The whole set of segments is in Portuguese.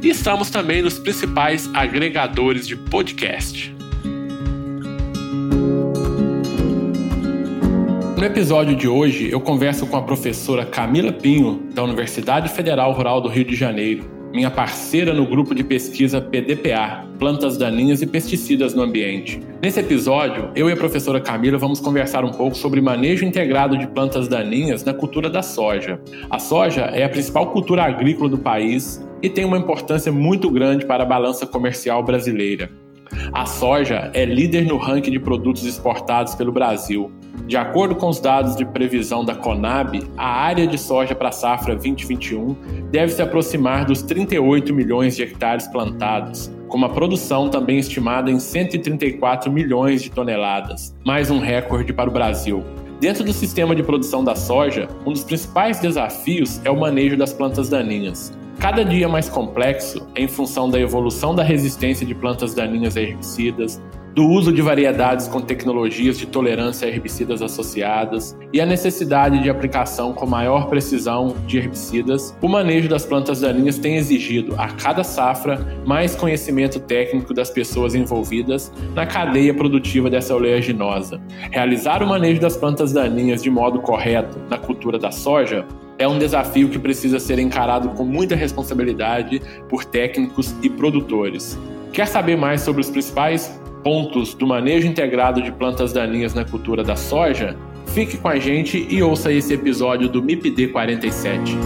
E estamos também nos principais agregadores de podcast. No episódio de hoje, eu converso com a professora Camila Pinho, da Universidade Federal Rural do Rio de Janeiro, minha parceira no grupo de pesquisa PDPA, Plantas Daninhas e Pesticidas no Ambiente. Nesse episódio, eu e a professora Camila vamos conversar um pouco sobre manejo integrado de plantas daninhas na cultura da soja. A soja é a principal cultura agrícola do país e tem uma importância muito grande para a balança comercial brasileira. A soja é líder no ranking de produtos exportados pelo Brasil. De acordo com os dados de previsão da Conab, a área de soja para a safra 2021 deve se aproximar dos 38 milhões de hectares plantados, com uma produção também estimada em 134 milhões de toneladas, mais um recorde para o Brasil. Dentro do sistema de produção da soja, um dos principais desafios é o manejo das plantas daninhas. Cada dia mais complexo em função da evolução da resistência de plantas daninhas a herbicidas, do uso de variedades com tecnologias de tolerância a herbicidas associadas e a necessidade de aplicação com maior precisão de herbicidas, o manejo das plantas daninhas tem exigido, a cada safra, mais conhecimento técnico das pessoas envolvidas na cadeia produtiva dessa oleaginosa. Realizar o manejo das plantas daninhas de modo correto na cultura da soja é um desafio que precisa ser encarado com muita responsabilidade por técnicos e produtores. Quer saber mais sobre os principais pontos do manejo integrado de plantas daninhas na cultura da soja? Fique com a gente e ouça esse episódio do MIPD 47.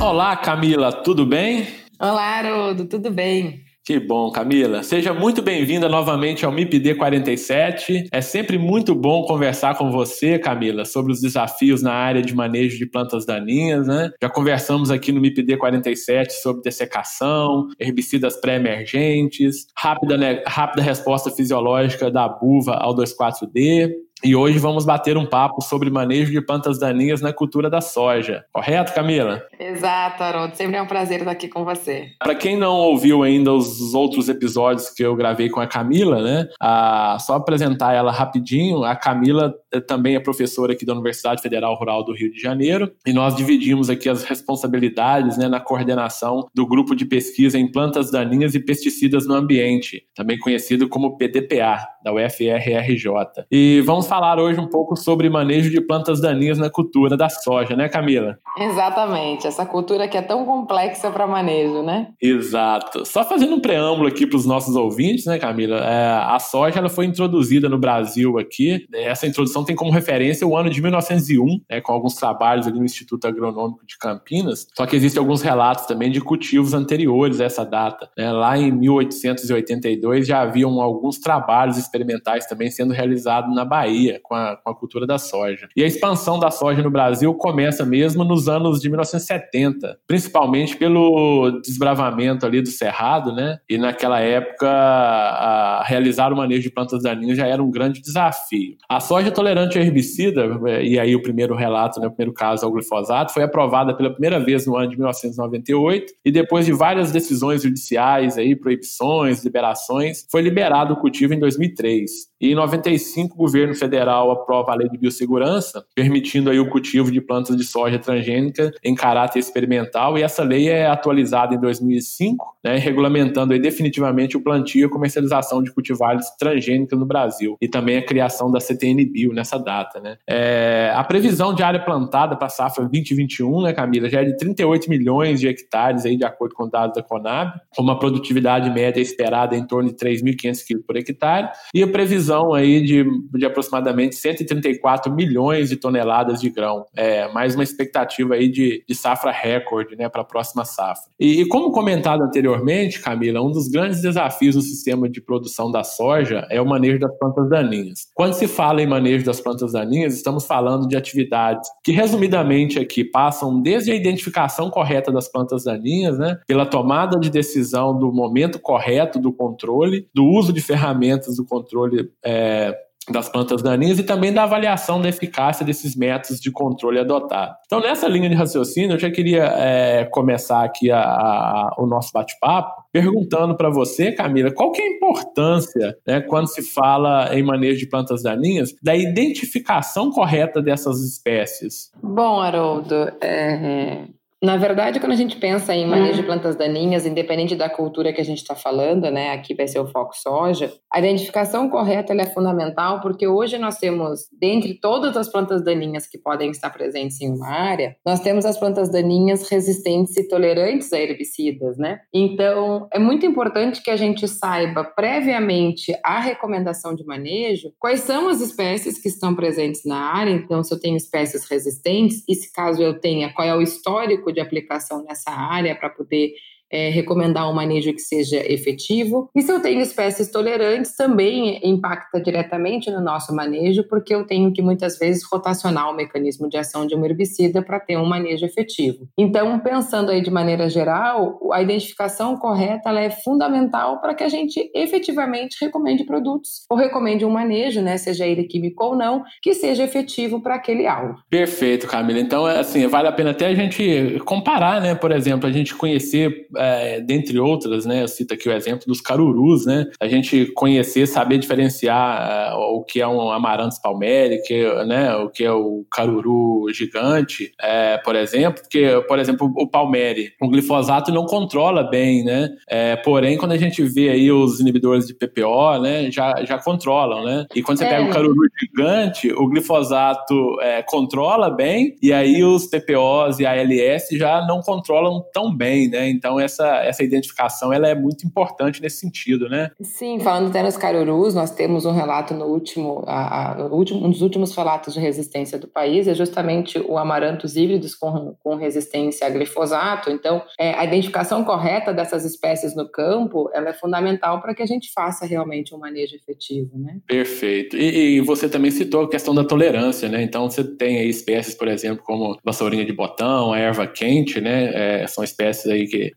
Olá, Camila, tudo bem? Olá, Haroldo, tudo bem? Que bom, Camila. Seja muito bem-vinda novamente ao MIPD 47. É sempre muito bom conversar com você, Camila, sobre os desafios na área de manejo de plantas daninhas, né? Já conversamos aqui no MIPD 47 sobre dessecação, herbicidas pré-emergentes, rápida, né, rápida resposta fisiológica da buva ao 2,4-D, e hoje vamos bater um papo sobre manejo de plantas daninhas na cultura da soja. Correto, Camila? Exato, Haroldo. Sempre é um prazer estar aqui com você. Para quem não ouviu ainda os outros episódios que eu gravei com a Camila, né? A, só apresentar ela rapidinho. A Camila é também é professora aqui da Universidade Federal Rural do Rio de Janeiro e nós dividimos aqui as responsabilidades né, na coordenação do grupo de pesquisa em plantas daninhas e pesticidas no ambiente, também conhecido como PDPA, da UFRRJ. E vamos vamos falar hoje um pouco sobre manejo de plantas daninhas na cultura da soja, né, Camila? Exatamente, essa cultura que é tão complexa para manejo, né? Exato. Só fazendo um preâmbulo aqui para os nossos ouvintes, né, Camila? É, a soja ela foi introduzida no Brasil aqui. Essa introdução tem como referência o ano de 1901, né, com alguns trabalhos ali no Instituto Agronômico de Campinas. Só que existem alguns relatos também de cultivos anteriores a essa data. Né? Lá em 1882 já haviam alguns trabalhos experimentais também sendo realizados na Bahia. Bahia com a, com a cultura da soja. E a expansão da soja no Brasil começa mesmo nos anos de 1970, principalmente pelo desbravamento ali do cerrado, né? E naquela época, a, realizar o manejo de plantas daninhas já era um grande desafio. A soja tolerante a herbicida, e aí o primeiro relato, né, o primeiro caso ao glifosato, foi aprovada pela primeira vez no ano de 1998 e depois de várias decisões judiciais aí, proibições, liberações, foi liberado o cultivo em 2003. E em 95, o governo federal aprova a lei de biossegurança, permitindo aí o cultivo de plantas de soja transgênica em caráter experimental, e essa lei é atualizada em 2005, né, regulamentando aí definitivamente o plantio e a comercialização de cultivares transgênicos no Brasil, e também a criação da CTN Bio nessa data. Né. É, a previsão de área plantada para a safra 2021, né, Camila, já é de 38 milhões de hectares, aí, de acordo com dados da Conab, com uma produtividade média esperada em torno de 3.500 kg por hectare, e a previsão aí de, de aproximadamente 134 milhões de toneladas de grão. É, mais uma expectativa aí de, de safra recorde né, para a próxima safra. E, e, como comentado anteriormente, Camila, um dos grandes desafios no sistema de produção da soja é o manejo das plantas daninhas. Quando se fala em manejo das plantas daninhas, estamos falando de atividades que, resumidamente aqui, passam desde a identificação correta das plantas daninhas, né, pela tomada de decisão do momento correto do controle, do uso de ferramentas do controle é, das plantas daninhas e também da avaliação da eficácia desses métodos de controle adotados. Então, nessa linha de raciocínio, eu já queria é, começar aqui a, a, o nosso bate-papo perguntando para você, Camila, qual que é a importância, né, quando se fala em manejo de plantas daninhas, da identificação correta dessas espécies? Bom, Haroldo, é, na verdade, quando a gente pensa em manejo de hum. plantas daninhas, independente da cultura que a gente está falando, né, aqui vai ser o foco soja, a identificação correta é fundamental porque hoje nós temos, dentre todas as plantas daninhas que podem estar presentes em uma área, nós temos as plantas daninhas resistentes e tolerantes a herbicidas, né? Então, é muito importante que a gente saiba previamente a recomendação de manejo, quais são as espécies que estão presentes na área, então se eu tenho espécies resistentes e se caso eu tenha, qual é o histórico de aplicação nessa área para poder é, recomendar um manejo que seja efetivo. E se eu tenho espécies tolerantes, também impacta diretamente no nosso manejo, porque eu tenho que muitas vezes rotacionar o mecanismo de ação de um herbicida para ter um manejo efetivo. Então, pensando aí de maneira geral, a identificação correta é fundamental para que a gente efetivamente recomende produtos ou recomende um manejo, né, seja ele químico ou não, que seja efetivo para aquele alvo. Perfeito, Camila. Então, é assim, vale a pena até a gente comparar, né, por exemplo, a gente conhecer é, dentre outras, né? Eu cito aqui o exemplo dos carurus, né? A gente conhecer, saber diferenciar uh, o que é um amaranthus palmeri, que, né? O que é o caruru gigante, é, por exemplo, porque, por exemplo, o palmeri, o glifosato não controla bem, né? É, porém, quando a gente vê aí os inibidores de PPO, né? Já, já controlam, né? E quando você pega o é. caruru gigante, o glifosato é, controla bem e aí os PPOs e ALS já não controlam tão bem, né? Então, essa, essa identificação ela é muito importante nesse sentido, né? Sim, falando até nos carurus, nós temos um relato no último, a, a, último um dos últimos relatos de resistência do país é justamente o amarantos híbridos com, com resistência a glifosato. Então, é, a identificação correta dessas espécies no campo ela é fundamental para que a gente faça realmente um manejo efetivo, né? Perfeito. E, e você também citou a questão da tolerância, né? Então, você tem aí espécies, por exemplo, como vassourinha de botão, a erva quente, né? É, são espécies aí que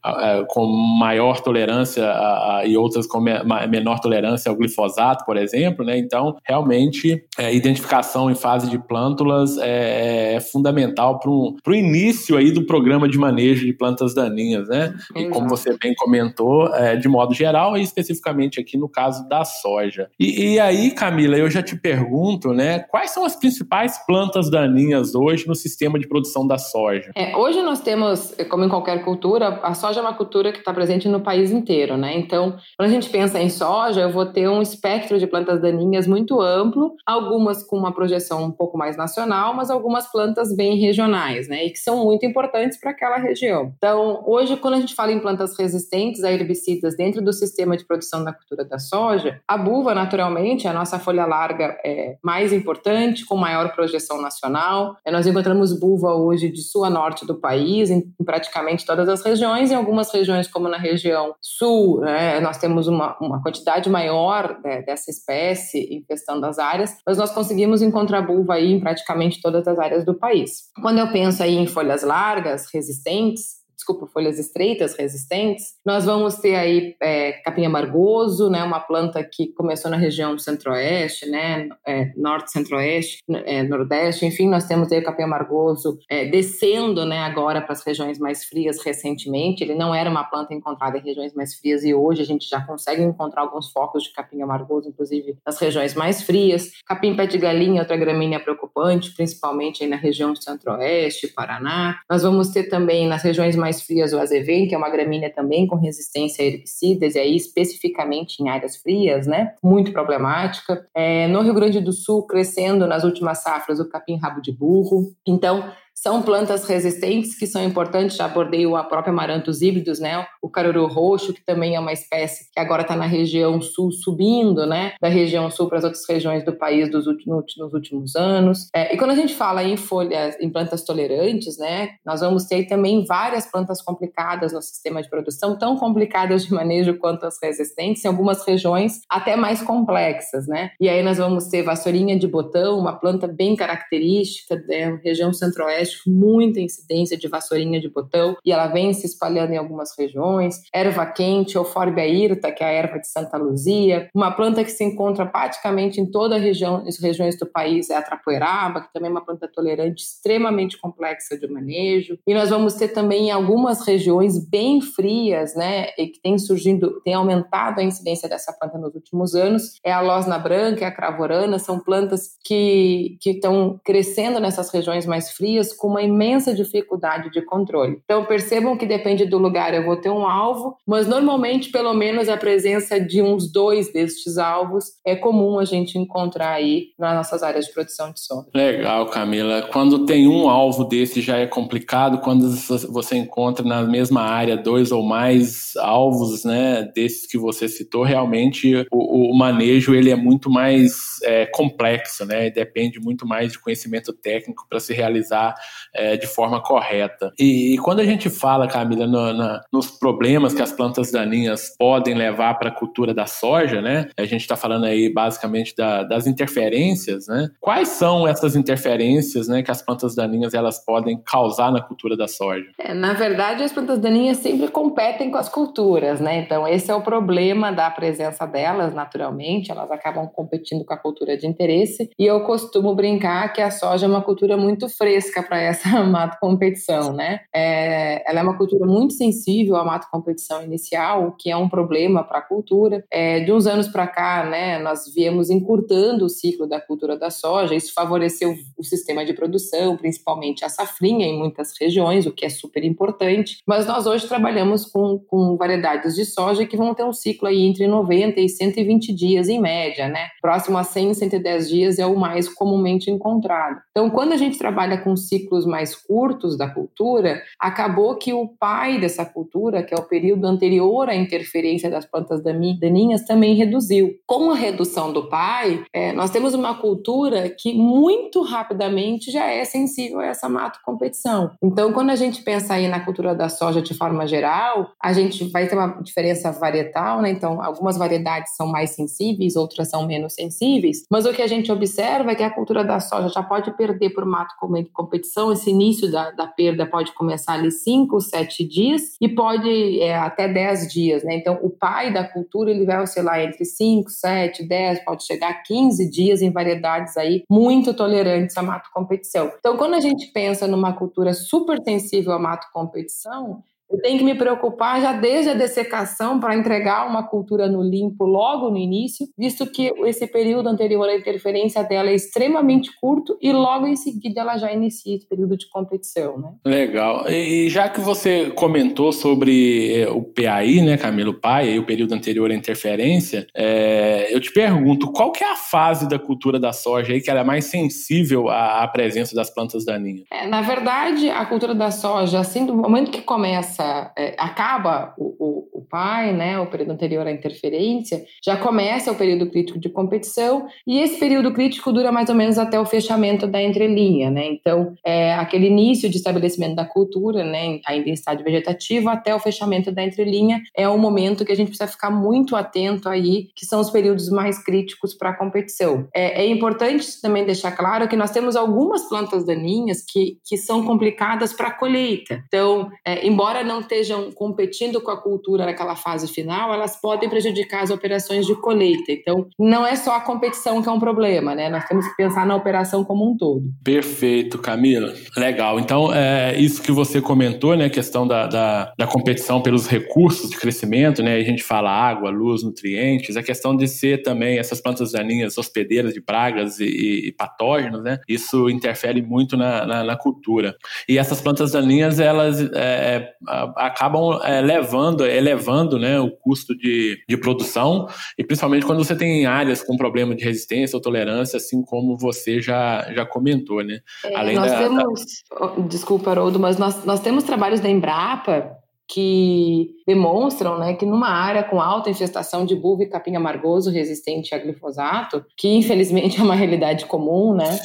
com maior tolerância a, a, e outras com me, menor tolerância ao glifosato, por exemplo, né? Então, realmente, é, identificação em fase de plântulas é, é fundamental para o início aí do programa de manejo de plantas daninhas, né? E como você bem comentou, é, de modo geral e especificamente aqui no caso da soja. E, e aí, Camila, eu já te pergunto, né? Quais são as principais plantas daninhas hoje no sistema de produção da soja? É, hoje nós temos, como em qualquer cultura, a soja é uma cultura que está presente no país inteiro, né? Então, quando a gente pensa em soja, eu vou ter um espectro de plantas daninhas muito amplo, algumas com uma projeção um pouco mais nacional, mas algumas plantas bem regionais, né? E que são muito importantes para aquela região. Então, hoje, quando a gente fala em plantas resistentes a herbicidas dentro do sistema de produção da cultura da soja, a buva, naturalmente, a nossa folha larga é mais importante, com maior projeção nacional. Nós encontramos buva hoje de sul a norte do país, em praticamente todas as regiões, em algumas algumas regiões, como na região sul, né, nós temos uma, uma quantidade maior né, dessa espécie infestando as áreas, mas nós conseguimos encontrar bulva aí em praticamente todas as áreas do país. Quando eu penso aí em folhas largas, resistentes, desculpa, folhas estreitas resistentes. Nós vamos ter aí é, capim amargoso, né, uma planta que começou na região centro-oeste, né, é, norte, centro-oeste, é, nordeste, enfim, nós temos aí o capim amargoso é, descendo, né, agora para as regiões mais frias recentemente. Ele não era uma planta encontrada em regiões mais frias e hoje a gente já consegue encontrar alguns focos de capim amargoso, inclusive nas regiões mais frias. Capim pé de galinha, outra gramínea preocupante, principalmente aí na região centro-oeste, Paraná. Nós vamos ter também nas regiões mais frias o azevém, que é uma gramínea também com resistência a herbicidas, e aí especificamente em áreas frias, né? Muito problemática. É, no Rio Grande do Sul, crescendo nas últimas safras o capim rabo de burro. Então, são plantas resistentes que são importantes, já abordei o próprio amarantos híbridos, né? O caruru roxo, que também é uma espécie que agora está na região sul, subindo, né? Da região sul para as outras regiões do país dos últimos, nos últimos anos. É, e quando a gente fala em folhas, em plantas tolerantes, né? Nós vamos ter também várias plantas complicadas no sistema de produção, tão complicadas de manejo quanto as resistentes, em algumas regiões até mais complexas, né? E aí nós vamos ter vassourinha de botão, uma planta bem característica da né? região centro-oeste muita incidência de vassourinha de botão e ela vem se espalhando em algumas regiões. Erva quente, Euphorbia irta, que é a erva de Santa Luzia. Uma planta que se encontra praticamente em toda a região, as regiões do país é a trapoeraba, que também é uma planta tolerante extremamente complexa de manejo. E nós vamos ter também em algumas regiões bem frias, né, e que tem surgindo, tem aumentado a incidência dessa planta nos últimos anos, é a losna branca, é a cravorana, são plantas que que estão crescendo nessas regiões mais frias com uma imensa dificuldade de controle. Então percebam que depende do lugar, eu vou ter um alvo, mas normalmente pelo menos a presença de uns dois destes alvos é comum a gente encontrar aí nas nossas áreas de produção de soja. Legal, Camila. Quando tem um alvo desse já é complicado, quando você encontra na mesma área dois ou mais alvos, né, desses que você citou, realmente o, o manejo ele é muito mais é, complexo, né, depende muito mais de conhecimento técnico para se realizar é, de forma correta. E, e, quando a gente fala, Camila, no, na, nos problemas que as plantas daninhas podem levar para a cultura da soja, né? A gente está falando aí basicamente da, das interferências, né? Quais são essas interferências, né, que as plantas daninhas elas podem causar na cultura da soja? É, na verdade, as plantas daninhas sempre competem com as culturas, né? Então esse é o problema da presença delas, naturalmente, elas acabam competindo com a cultura de interesse. E eu costumo brincar que a soja é uma cultura muito fresca para essa mato competição, né? É, ela é uma cultura muito sensível à mato competição inicial, que é um problema para a cultura. É, de uns anos para cá, né, nós viemos encurtando o ciclo da cultura da soja, isso favoreceu o sistema de produção, principalmente a safrinha em muitas regiões, o que é super importante. Mas nós hoje trabalhamos com, com variedades de soja que vão ter um ciclo aí entre 90 e 120 dias em média, né? Próximo a 100, 110 dias é o mais comumente encontrado. Então, quando a gente trabalha com ciclos mais curtos da cultura, acabou que o pai dessa cultura, que é o período anterior à interferência das plantas daninhas, também reduziu. Com a redução do pai, é, nós temos uma cultura que muito rapidamente já é sensível a essa mato competição. Então, quando a gente pensa aí na cultura da soja de forma geral, a gente vai ter uma diferença varietal, né? Então, algumas variedades são mais sensíveis, outras são menos sensíveis, mas o que a gente observa é que a cultura da soja já pode perder por mato competição esse início da, da perda pode começar ali 5, 7 dias e pode é, até 10 dias, né? Então, o pai da cultura, ele vai oscilar entre 5, 7, 10, pode chegar a 15 dias em variedades aí muito tolerantes à mato competição. Então, quando a gente pensa numa cultura super sensível à mato competição, eu tenho que me preocupar já desde a dessecação para entregar uma cultura no limpo logo no início, visto que esse período anterior à interferência dela é extremamente curto e logo em seguida ela já inicia esse período de competição, né? Legal. E já que você comentou sobre eh, o PAI, né, Camilo, PAI, o período anterior à interferência, é, eu te pergunto, qual que é a fase da cultura da soja aí que ela é mais sensível à, à presença das plantas daninhas? É, na verdade, a cultura da soja, assim, do momento que começa é, acaba o, o, pai, né, o período anterior à interferência, já começa o período crítico de competição e esse período crítico dura mais ou menos até o fechamento da entrelinha, né? Então, é aquele início de estabelecimento da cultura, né, ainda em vegetativo, até o fechamento da entrelinha é um momento que a gente precisa ficar muito atento aí, que são os períodos mais críticos para a competição. É, é importante também deixar claro que nós temos algumas plantas daninhas que, que são complicadas para a colheita. Então, é, embora não estejam competindo com a cultura naquela fase final, elas podem prejudicar as operações de colheita. Então, não é só a competição que é um problema, né? Nós temos que pensar na operação como um todo. Perfeito, Camila. Legal. Então, é isso que você comentou, né? A questão da, da, da competição pelos recursos de crescimento, né? A gente fala água, luz, nutrientes, a questão de ser também essas plantas daninhas hospedeiras de pragas e, e patógenos, né? Isso interfere muito na, na, na, cultura. E essas plantas daninhas, elas é, é acabam é, levando, elevando né, o custo de, de produção, e principalmente quando você tem áreas com problema de resistência ou tolerância, assim como você já, já comentou, né? É, Além nós da, temos, da... desculpa, Haroldo, mas nós, nós temos trabalhos da Embrapa que demonstram né, que numa área com alta infestação de bulbo e capim amargoso resistente a glifosato, que infelizmente é uma realidade comum, né?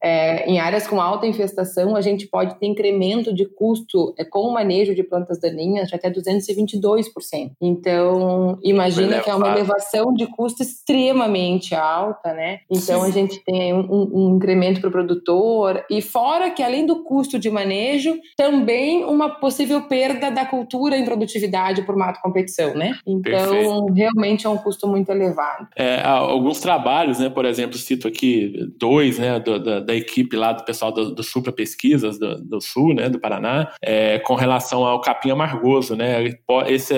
É, em áreas com alta infestação, a gente pode ter incremento de custo é, com o manejo de plantas daninhas de até 222%. Então, imagina que é uma elevação de custo extremamente alta, né? Então, Sim. a gente tem um, um incremento para o produtor, e fora que, além do custo de manejo, também uma possível perda da cultura cultura em produtividade por mato competição, né? Então, Perfeito. realmente é um custo muito elevado. É, alguns trabalhos, né? Por exemplo, cito aqui dois, né? Do, da, da, equipe lá do pessoal do, do Supra Pesquisas do, do, Sul, né? Do Paraná, é, com relação ao capim amargoso, né? Esse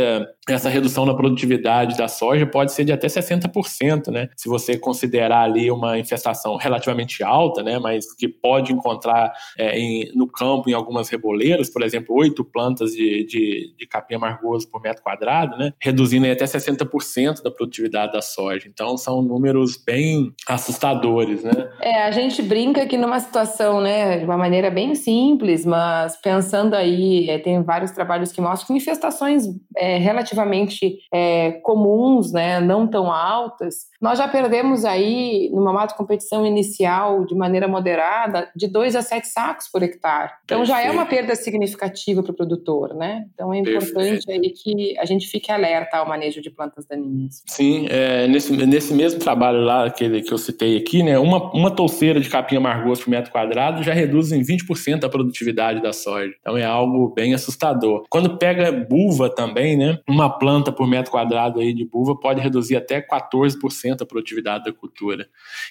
essa redução na produtividade da soja pode ser de até 60%, né? Se você considerar ali uma infestação relativamente alta, né? Mas que pode encontrar é, em, no campo em algumas reboleiras, por exemplo, oito plantas de, de, de, capim amargoso por metro quadrado, né? Reduzindo até 60% da produtividade da soja. Então, são números bem assustadores, né? É, a gente brinca que numa situação, né, de uma maneira bem simples, mas pensando aí, é, tem vários trabalhos que mostram que infestações é, relativamente é, comuns, né, não tão altas, nós já perdemos aí, numa mato competição inicial, de maneira moderada, de 2 a 7 sacos por hectare. Então Perfeito. já é uma perda significativa para o produtor, né? Então é importante Perfeito. aí que a gente fique alerta ao manejo de plantas daninhas. Sim, é, nesse, nesse mesmo trabalho lá que, que eu citei aqui, né, uma, uma touceira de capim amargoso por metro quadrado já reduz em 20% a produtividade da soja. Então é algo bem assustador. Quando pega buva também, né, uma planta por metro quadrado aí de buva pode reduzir até 14% a produtividade da cultura.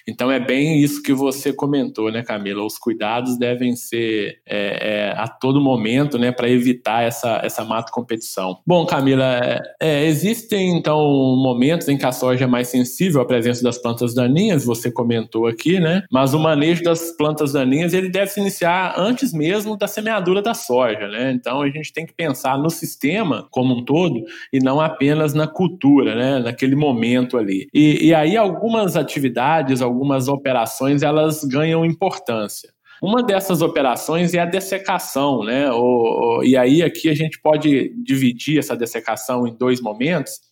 Então é bem isso que você comentou, né, Camila? Os cuidados devem ser é, é, a todo momento, né, para evitar essa, essa mato competição. Bom, Camila, é, é, existem então momentos em que a soja é mais sensível à presença das plantas daninhas, você comentou aqui, né? Mas o manejo das plantas daninhas ele deve se iniciar antes mesmo da semeadura da soja, né? Então a gente tem que pensar no sistema como um todo e não apenas na cultura, né? Naquele momento ali. E e aí algumas atividades, algumas operações, elas ganham importância. Uma dessas operações é a dessecação, né? O, e aí aqui a gente pode dividir essa dessecação em dois momentos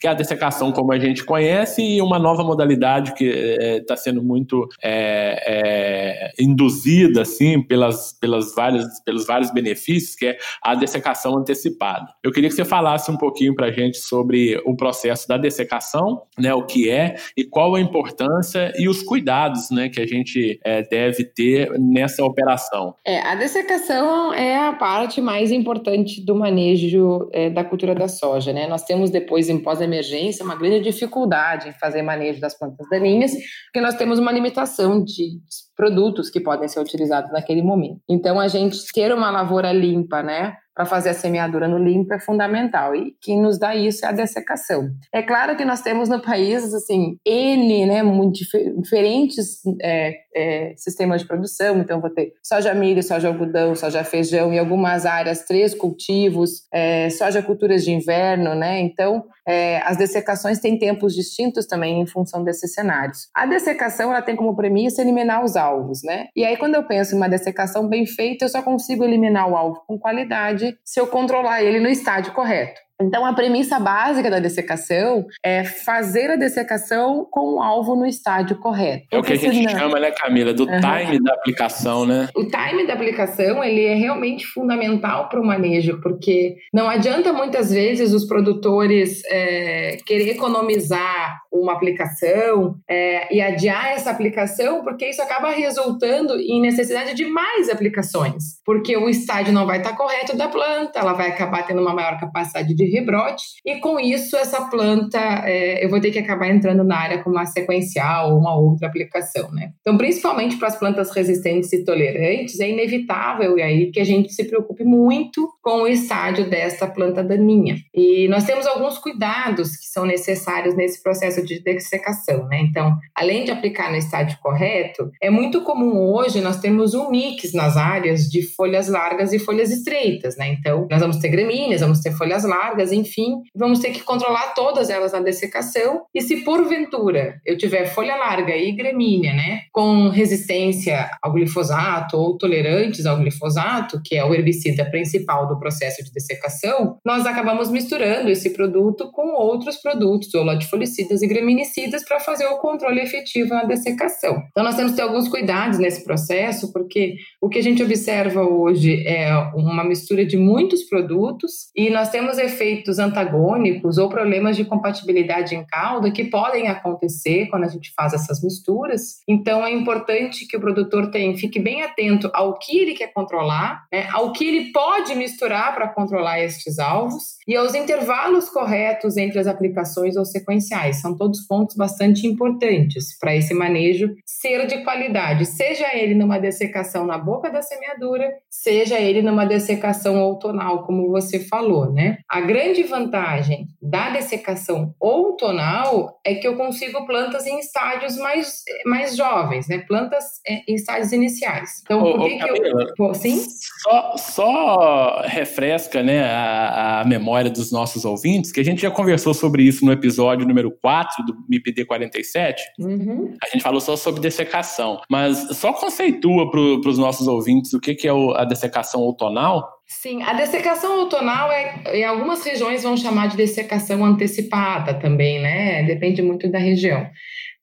que é a dessecação como a gente conhece e uma nova modalidade que está é, sendo muito é, é, induzida assim pelas, pelas várias, pelos vários benefícios, que é a dessecação antecipada. Eu queria que você falasse um pouquinho para a gente sobre o processo da dessecação, né, o que é e qual a importância e os cuidados né, que a gente deve ter nessa operação. É, a dessecação é a parte mais importante do manejo da cultura da soja. Né? Nós temos depois em pós-emergência, uma grande dificuldade em fazer manejo das plantas daninhas, porque nós temos uma limitação de produtos que podem ser utilizados naquele momento. Então, a gente ter uma lavoura limpa, né, para fazer a semeadura no limpo é fundamental. E quem nos dá isso é a dessecação. É claro que nós temos no país, assim, N, né, muito diferentes é, é, sistemas de produção. Então, vou ter soja milho, soja algodão, soja feijão, em algumas áreas, três cultivos, é, soja culturas de inverno, né? Então, é, as dessecações têm tempos distintos também em função desses cenários. A dessecação, ela tem como premissa eliminar os alvos, né? E aí, quando eu penso em uma dessecação bem feita, eu só consigo eliminar o alvo com qualidade se eu controlar ele no estádio correto. Então, a premissa básica da dessecação é fazer a dessecação com o alvo no estádio correto. É o que a gente chama, né, Camila, do uhum. time da aplicação, né? O time da aplicação, ele é realmente fundamental para o manejo, porque não adianta muitas vezes os produtores é, querer economizar uma aplicação é, e adiar essa aplicação, porque isso acaba resultando em necessidade de mais aplicações, porque o estádio não vai estar correto da planta, ela vai acabar tendo uma maior capacidade de rebrote, e com isso essa planta é, eu vou ter que acabar entrando na área com uma sequencial ou uma outra aplicação, né? Então, principalmente para as plantas resistentes e tolerantes, é inevitável e aí que a gente se preocupe muito com o estádio desta planta daninha. E nós temos alguns cuidados que são necessários nesse processo de dessecação, né? Então, além de aplicar no estádio correto, é muito comum hoje nós temos um mix nas áreas de folhas largas e folhas estreitas, né? Então, nós vamos ter gramíneas, vamos ter folhas largas, enfim, vamos ter que controlar todas elas na dessecação. E se porventura eu tiver folha larga e gramínea, né, com resistência ao glifosato ou tolerantes ao glifosato, que é o herbicida principal do processo de dessecação, nós acabamos misturando esse produto com outros produtos, ou latifolicistas e graminicidas, para fazer o controle efetivo na dessecação. Então, nós temos que ter alguns cuidados nesse processo, porque o que a gente observa hoje é uma mistura de muitos produtos e nós temos efeitos antagônicos ou problemas de compatibilidade em calda que podem acontecer quando a gente faz essas misturas. Então, é importante que o produtor tenha, fique bem atento ao que ele quer controlar, né, ao que ele pode misturar para controlar estes alvos e aos intervalos corretos entre as aplicações ou sequenciais. São todos pontos bastante importantes para esse manejo ser de qualidade, seja ele numa dessecação na boca da semeadura, seja ele numa dessecação outonal, como você falou, né? A grande vantagem da dessecação outonal é que eu consigo plantas em estádios mais, mais jovens, né? Plantas é, em estádios iniciais. Então, por que, que eu. Sim? Só, só refresca né, a, a memória dos nossos ouvintes, que a gente já conversou sobre isso no episódio número 4 do MIPD 47. Uhum. A gente falou só sobre dessecação. Mas só conceitua para os nossos ouvintes o que, que é a dessecação outonal Sim, a dessecação outonal é, em algumas regiões vão chamar de dessecação antecipada também, né? Depende muito da região.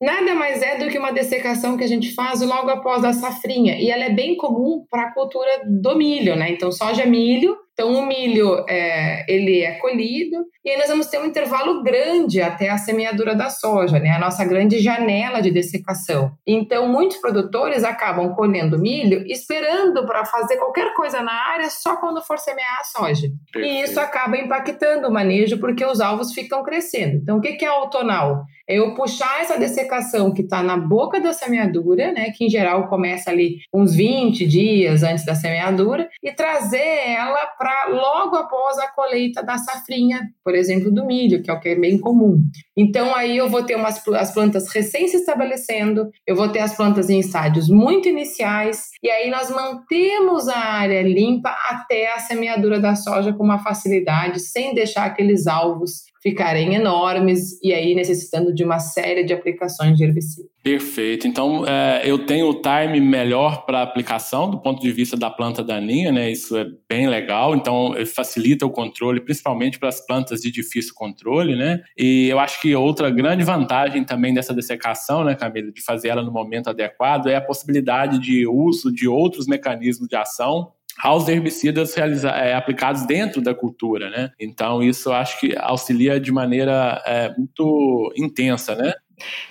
Nada mais é do que uma dessecação que a gente faz logo após a safrinha, e ela é bem comum para a cultura do milho, né? Então, soja, milho, então, o milho, é, ele é colhido e aí nós vamos ter um intervalo grande até a semeadura da soja, né? A nossa grande janela de dessecação. Então, muitos produtores acabam colhendo milho esperando para fazer qualquer coisa na área só quando for semear a soja. E isso acaba impactando o manejo porque os alvos ficam crescendo. Então, o que é autonal? É eu puxar essa dessecação que está na boca da semeadura, né? Que em geral começa ali uns 20 dias antes da semeadura e trazer ela para logo após a colheita da safrinha, por exemplo, do milho, que é o que é bem comum. Então aí eu vou ter umas, as plantas recém se estabelecendo, eu vou ter as plantas em estádios muito iniciais, e aí nós mantemos a área limpa até a semeadura da soja com uma facilidade, sem deixar aqueles alvos ficarem enormes e aí necessitando de uma série de aplicações de herbicida. Perfeito. Então, é, eu tenho o time melhor para aplicação do ponto de vista da planta daninha, né? Isso é bem legal. Então, facilita o controle, principalmente para as plantas de difícil controle, né? E eu acho que outra grande vantagem também dessa dessecação, né, Camila, de fazer ela no momento adequado, é a possibilidade de uso de outros mecanismos de ação aos herbicidas é, aplicados dentro da cultura, né? Então isso eu acho que auxilia de maneira é, muito intensa, né?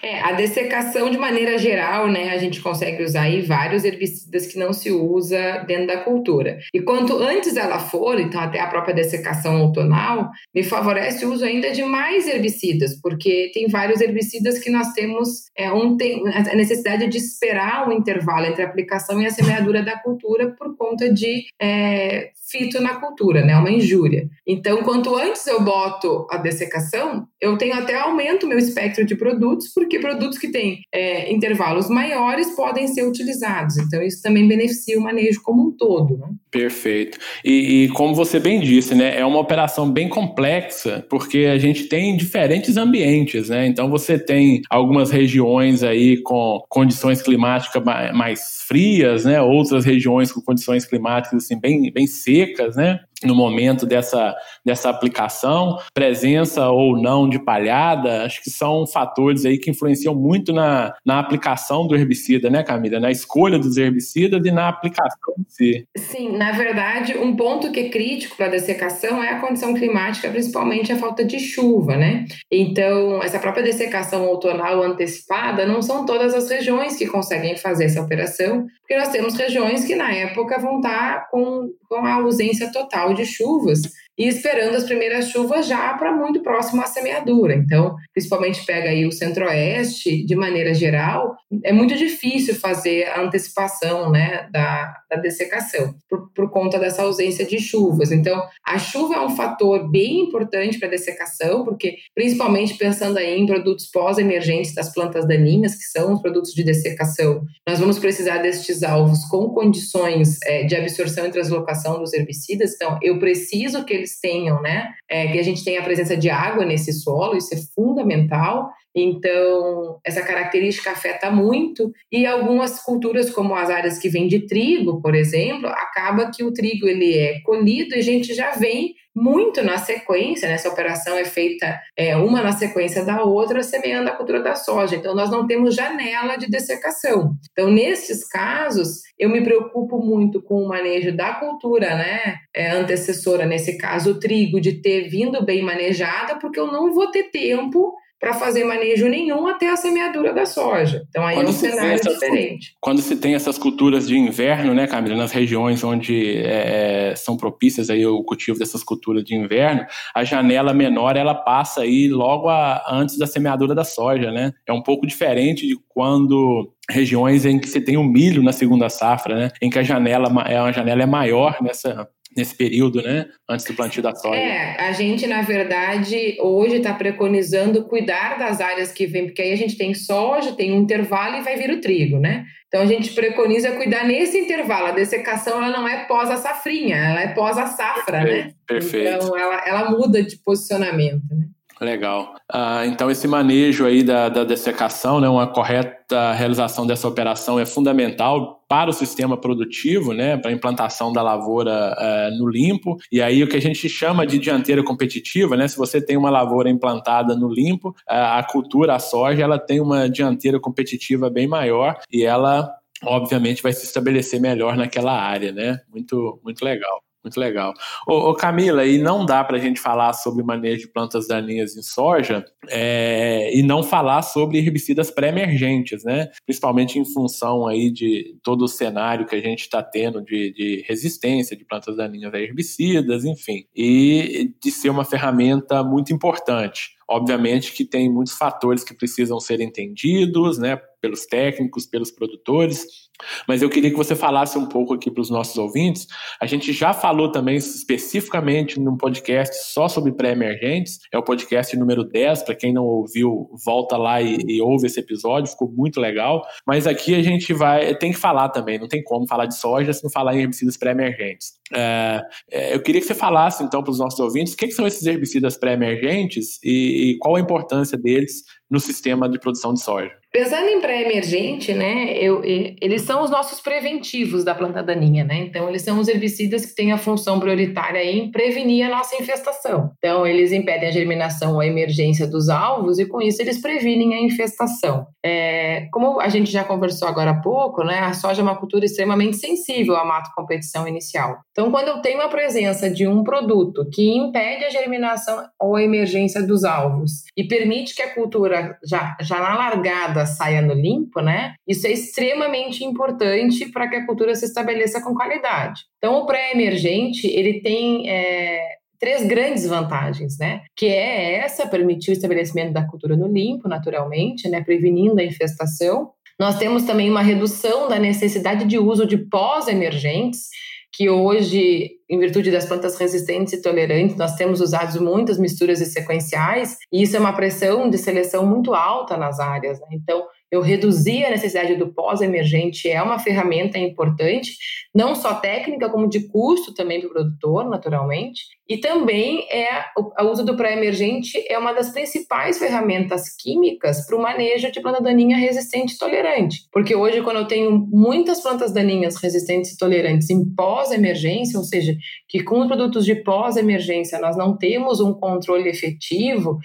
É, a dessecação de maneira geral, né, a gente consegue usar aí vários herbicidas que não se usa dentro da cultura. E quanto antes ela for, então até a própria dessecação outonal, me favorece o uso ainda de mais herbicidas, porque tem vários herbicidas que nós temos é, um, tem, a necessidade de esperar um intervalo entre a aplicação e a semeadura da cultura por conta de é, fito na cultura, né, uma injúria. Então, quanto antes eu boto a dessecação, eu tenho até aumento meu espectro de produtos produtos, porque produtos que têm é, intervalos maiores podem ser utilizados. Então, isso também beneficia o manejo como um todo. Né? Perfeito. E, e, como você bem disse, né, é uma operação bem complexa, porque a gente tem diferentes ambientes, né? Então você tem algumas regiões aí com condições climáticas mais frias, né? Outras regiões com condições climáticas assim bem, bem secas, né? no momento dessa, dessa aplicação, presença ou não de palhada, acho que são fatores aí que influenciam muito na, na aplicação do herbicida, né, Camila? Na escolha dos herbicidas e na aplicação em si. Sim, na verdade, um ponto que é crítico para a dessecação é a condição climática, principalmente a falta de chuva, né? Então, essa própria dessecação outonal antecipada não são todas as regiões que conseguem fazer essa operação, porque nós temos regiões que na época vão estar com, com a ausência total de chuvas e esperando as primeiras chuvas já para muito próximo à semeadura. Então, principalmente pega aí o centro-oeste, de maneira geral, é muito difícil fazer a antecipação né, da, da dessecação, por, por conta dessa ausência de chuvas. Então, a chuva é um fator bem importante para a dessecação, porque principalmente pensando aí em produtos pós-emergentes das plantas daninhas, que são os produtos de dessecação, nós vamos precisar destes alvos com condições é, de absorção e translocação dos herbicidas. Então, eu preciso que eles tenham, né? É, que a gente tenha a presença de água nesse solo, isso é fundamental. Então, essa característica afeta muito. E algumas culturas, como as áreas que vêm de trigo, por exemplo, acaba que o trigo ele é colhido e a gente já vem muito na sequência, né? essa operação é feita é, uma na sequência da outra, semeando a cultura da soja. Então, nós não temos janela de dessecação. Então, nesses casos, eu me preocupo muito com o manejo da cultura né? É, antecessora, nesse caso, o trigo, de ter vindo bem manejada, porque eu não vou ter tempo para fazer manejo nenhum até a semeadura da soja. Então aí quando é um cenário diferente. Quando se tem essas culturas de inverno, né, Camila, nas regiões onde é, é, são propícias aí o cultivo dessas culturas de inverno, a janela menor ela passa aí logo a, antes da semeadura da soja, né? É um pouco diferente de quando regiões em que você tem o milho na segunda safra, né? Em que a janela é uma janela é maior nessa nesse período, né? Antes do plantio da soja. É, a gente, na verdade, hoje está preconizando cuidar das áreas que vem, porque aí a gente tem soja, tem um intervalo e vai vir o trigo, né? Então a gente preconiza cuidar nesse intervalo. A dessecação ela não é pós a safrinha, ela é pós a safra, perfeito, né? Perfeito. Então ela, ela muda de posicionamento, né? Legal. Ah, então, esse manejo aí da, da dessecação, né, uma correta realização dessa operação é fundamental para o sistema produtivo, né, para a implantação da lavoura uh, no limpo. E aí, o que a gente chama de dianteira competitiva, né, se você tem uma lavoura implantada no limpo, uh, a cultura, a soja, ela tem uma dianteira competitiva bem maior e ela, obviamente, vai se estabelecer melhor naquela área, né? Muito, muito legal. Muito legal. Ô, ô, Camila, e não dá para a gente falar sobre manejo de plantas daninhas em soja é, e não falar sobre herbicidas pré-emergentes, né? Principalmente em função aí de todo o cenário que a gente está tendo de, de, resistência de plantas daninhas a herbicidas, enfim, e de ser uma ferramenta muito importante. Obviamente que tem muitos fatores que precisam ser entendidos, né? Pelos técnicos, pelos produtores mas eu queria que você falasse um pouco aqui para os nossos ouvintes. A gente já falou também especificamente num podcast só sobre pré-emergentes, é o podcast número 10. Para quem não ouviu, volta lá e, e, ouve esse episódio, ficou muito legal. Mas aqui a gente vai, tem que falar também, não tem como falar de soja se não falar em herbicidas pré-emergentes. É, é, eu queria que você falasse então para os nossos ouvintes o que, que são esses herbicidas pré-emergentes e, e qual a importância deles no sistema de produção de soja. Pensando em pré-emergente, né, eu, eles são os nossos preventivos da planta daninha, né? Então, eles são os herbicidas que têm a função prioritária em prevenir a nossa infestação. Então, eles impedem a germinação ou a emergência dos alvos e, com isso, eles previnem a infestação. É, como a gente já conversou agora há pouco, né, a soja é uma cultura extremamente sensível à mato-competição inicial. Então, quando eu tenho a presença de um produto que impede a germinação ou a emergência dos alvos e permite que a cultura já, já na largada saia no limpo, né? Isso é extremamente importante para que a cultura se estabeleça com qualidade. Então, o pré-emergente, ele tem é, três grandes vantagens, né? Que é essa, permitir o estabelecimento da cultura no limpo, naturalmente, né? Prevenindo a infestação. Nós temos também uma redução da necessidade de uso de pós-emergentes, que hoje, em virtude das plantas resistentes e tolerantes, nós temos usado muitas misturas e sequenciais, e isso é uma pressão de seleção muito alta nas áreas. Né? Então, eu reduzir a necessidade do pós-emergente é uma ferramenta importante, não só técnica, como de custo também para o produtor, naturalmente. E também é o uso do pré-emergente é uma das principais ferramentas químicas para o manejo de planta daninha resistente e tolerante. Porque hoje, quando eu tenho muitas plantas daninhas resistentes e tolerantes em pós-emergência, ou seja, que com os produtos de pós-emergência nós não temos um controle efetivo,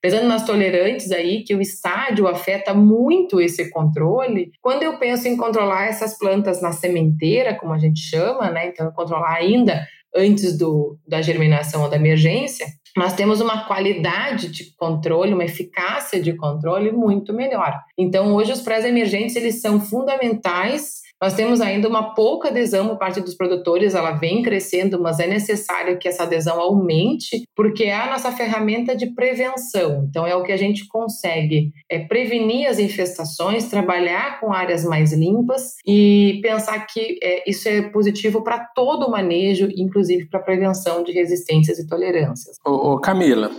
pensando nas tolerantes aí, que o estádio afeta muito esse controle, quando eu penso em controlar essas plantas na sementeira, como a gente chama, né, então controlar ainda antes do, da germinação ou da emergência, nós temos uma qualidade de controle, uma eficácia de controle muito melhor. Então, hoje os pré-emergentes eles são fundamentais nós temos ainda uma pouca adesão por parte dos produtores, ela vem crescendo, mas é necessário que essa adesão aumente, porque é a nossa ferramenta de prevenção. Então, é o que a gente consegue é prevenir as infestações, trabalhar com áreas mais limpas e pensar que é, isso é positivo para todo o manejo, inclusive para a prevenção de resistências e tolerâncias. Ô, ô Camila,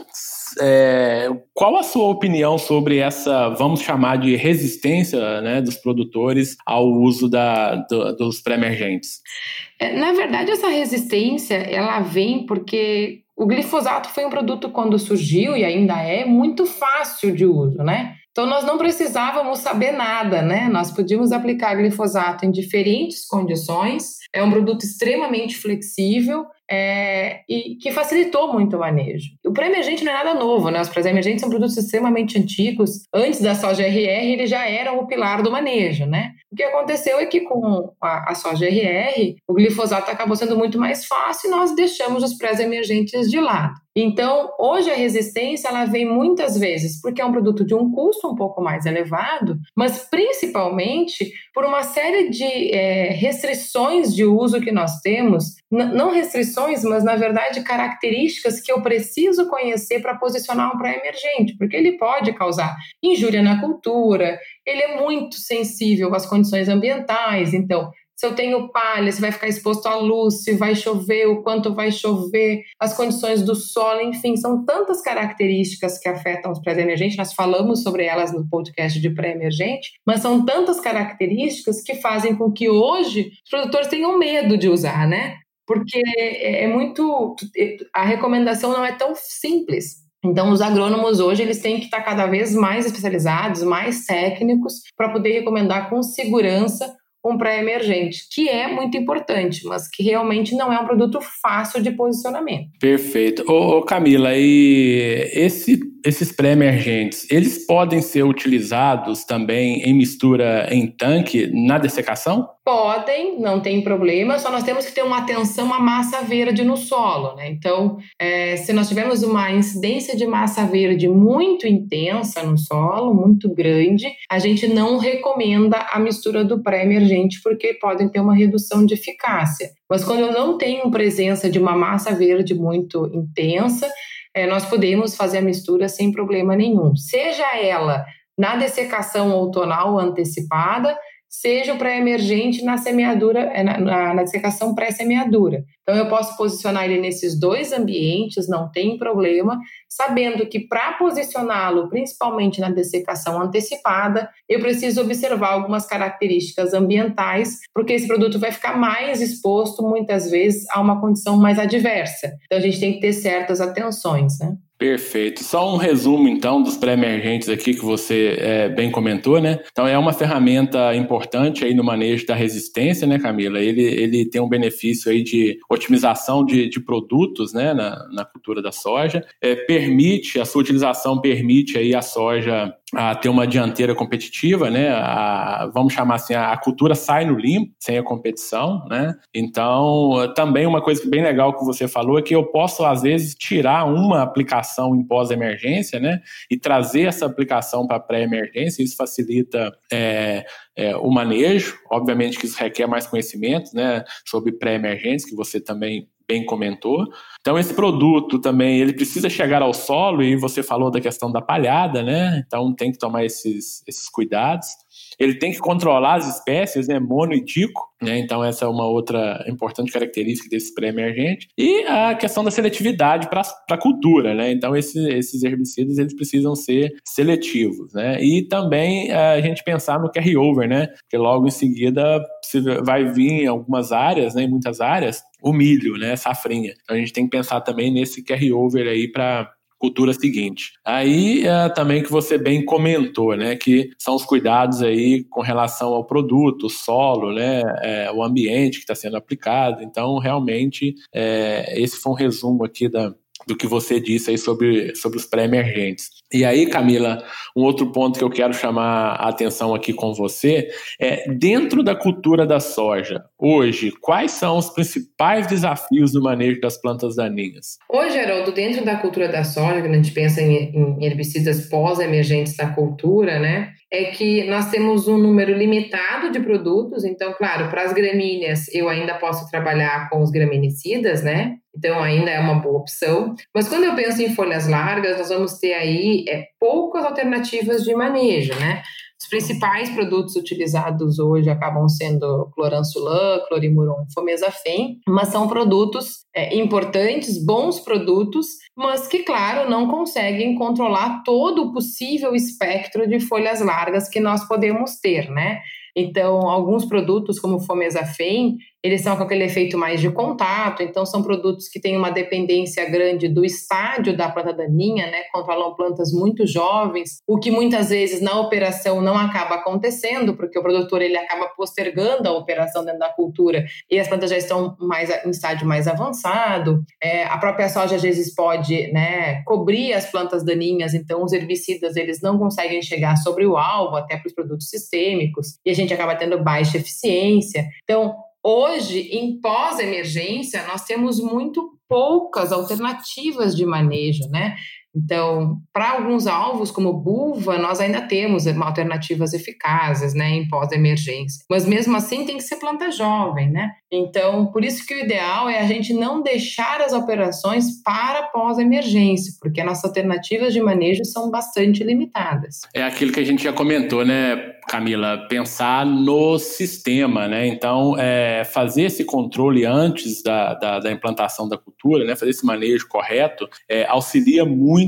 é, qual a sua opinião sobre essa, vamos chamar de resistência né, dos produtores ao uso da, do, dos pré-emergentes? É, na verdade, essa resistência ela vem porque o glifosato foi um produto quando surgiu e ainda é muito fácil de uso, né? Então nós não precisávamos saber nada, né? Nós podíamos aplicar glifosato em diferentes condições. É um produto extremamente flexível é, e que facilitou muito o manejo. O pré-emergente não é nada novo, né? Os pré-emergentes são produtos extremamente antigos. Antes da soja RR, eles já eram o pilar do manejo, né? O que aconteceu é que com a, a soja RR, o glifosato acabou sendo muito mais fácil e nós deixamos os pré-emergentes de lado. Então, hoje a resistência ela vem muitas vezes porque é um produto de um custo um pouco mais elevado, mas principalmente por uma série de é, restrições de uso que nós temos, não restrições, mas na verdade características que eu preciso conhecer para posicionar um pré-emergente, porque ele pode causar injúria na cultura, ele é muito sensível às condições ambientais, então se eu tenho palha, se vai ficar exposto à luz, se vai chover, o quanto vai chover, as condições do solo, enfim, são tantas características que afetam os pré-emergentes, nós falamos sobre elas no podcast de pré-emergente, mas são tantas características que fazem com que hoje os produtores tenham medo de usar, né? Porque é, é muito. A recomendação não é tão simples. Então, os agrônomos hoje eles têm que estar cada vez mais especializados, mais técnicos, para poder recomendar com segurança um pré-emergente, que é muito importante, mas que realmente não é um produto fácil de posicionamento. Perfeito. Ô, ô Camila, e esse, esses pré-emergentes, eles podem ser utilizados também em mistura em tanque na dessecação? Podem, não tem problema, só nós temos que ter uma atenção à massa verde no solo, né? Então, é, se nós tivermos uma incidência de massa verde muito intensa no solo, muito grande, a gente não recomenda a mistura do pré-emergente porque podem ter uma redução de eficácia. Mas quando eu não tenho presença de uma massa verde muito intensa, é, nós podemos fazer a mistura sem problema nenhum. Seja ela na dessecação outonal antecipada, seja o pré-emergente na semeadura, é, na, na, na pré-semeadura. Então, eu posso posicionar ele nesses dois ambientes, não tem problema, sabendo que para posicioná-lo, principalmente na dessecação antecipada, eu preciso observar algumas características ambientais, porque esse produto vai ficar mais exposto, muitas vezes, a uma condição mais adversa. Então, a gente tem que ter certas atenções, né? Perfeito. Só um resumo, então, dos pré-emergentes aqui que você é, bem comentou, né? Então, é uma ferramenta importante aí no manejo da resistência, né, Camila? Ele, ele tem um benefício aí de otimização de, de produtos, né, na, na cultura da soja. É, permite, a sua utilização permite aí a soja a ter uma dianteira competitiva, né? A, vamos chamar assim, a, cultura sai no limpo, sem a competição, né? Então, também uma coisa bem legal que você falou é que eu posso, às vezes, tirar uma aplicação em pós-emergência, né? E trazer essa aplicação para pré-emergência, isso facilita é, é, o manejo, obviamente que isso requer mais conhecimento, né? Sobre pré-emergência, que você também bem comentou. Então esse produto também ele precisa chegar ao solo e você falou da questão da palhada, né? Então tem que tomar esses, esses cuidados. Ele tem que controlar as espécies, né, mono e dico, né, então essa é uma outra importante característica desse pré-emergente, e a questão da seletividade para a cultura, né, então esse, esses herbicidas eles precisam ser seletivos, né, e também a gente pensar no carry-over, né, porque logo em seguida vai vir em algumas áreas, né, em muitas áreas, o milho, né, safrinha, então a gente tem que pensar também nesse carry-over aí para cultura seguinte. Aí é, também que você bem comentou, né, que são os cuidados aí com relação ao produto, solo, né, é, o ambiente que está sendo aplicado. Então, realmente, é, esse foi um resumo aqui da, do que você disse aí sobre, sobre os pré-emergentes. E aí, Camila, um outro ponto que eu quero chamar a atenção aqui com você é dentro da cultura da soja, hoje, quais são os principais desafios no manejo das plantas daninhas? Hoje, Haroldo, dentro da cultura da soja, quando a gente pensa em, em herbicidas pós-emergentes da cultura, né, é que nós temos um número limitado de produtos, então, claro, para as gramíneas eu ainda posso trabalhar com os graminicidas, né? Então ainda é uma boa opção. Mas quando eu penso em folhas largas, nós vamos ter aí é, poucas alternativas de manejo, né? Os principais produtos utilizados hoje acabam sendo cloransulan, clorimuron, fomezafem, mas são produtos é, importantes, bons produtos, mas que, claro, não conseguem controlar todo o possível espectro de folhas largas que nós podemos ter, né? Então, alguns produtos, como o Fomezafem, eles são com aquele efeito mais de contato, então são produtos que têm uma dependência grande do estádio da planta daninha, né? Controlam plantas muito jovens, o que muitas vezes na operação não acaba acontecendo, porque o produtor ele acaba postergando a operação dentro da cultura e as plantas já estão mais em estádio mais avançado. É, a própria soja às vezes pode, né, cobrir as plantas daninhas, então os herbicidas eles não conseguem chegar sobre o alvo, até para os produtos sistêmicos, e a gente acaba tendo baixa eficiência. Então, Hoje, em pós-emergência, nós temos muito poucas alternativas de manejo, né? Então, para alguns alvos, como buva, nós ainda temos alternativas eficazes, né, em pós-emergência. Mas mesmo assim tem que ser planta jovem, né? Então, por isso que o ideal é a gente não deixar as operações para pós-emergência, porque nossas alternativas de manejo são bastante limitadas. É aquilo que a gente já comentou, né, Camila? Pensar no sistema, né? Então, é, fazer esse controle antes da, da, da implantação da cultura, né, fazer esse manejo correto, é, auxilia muito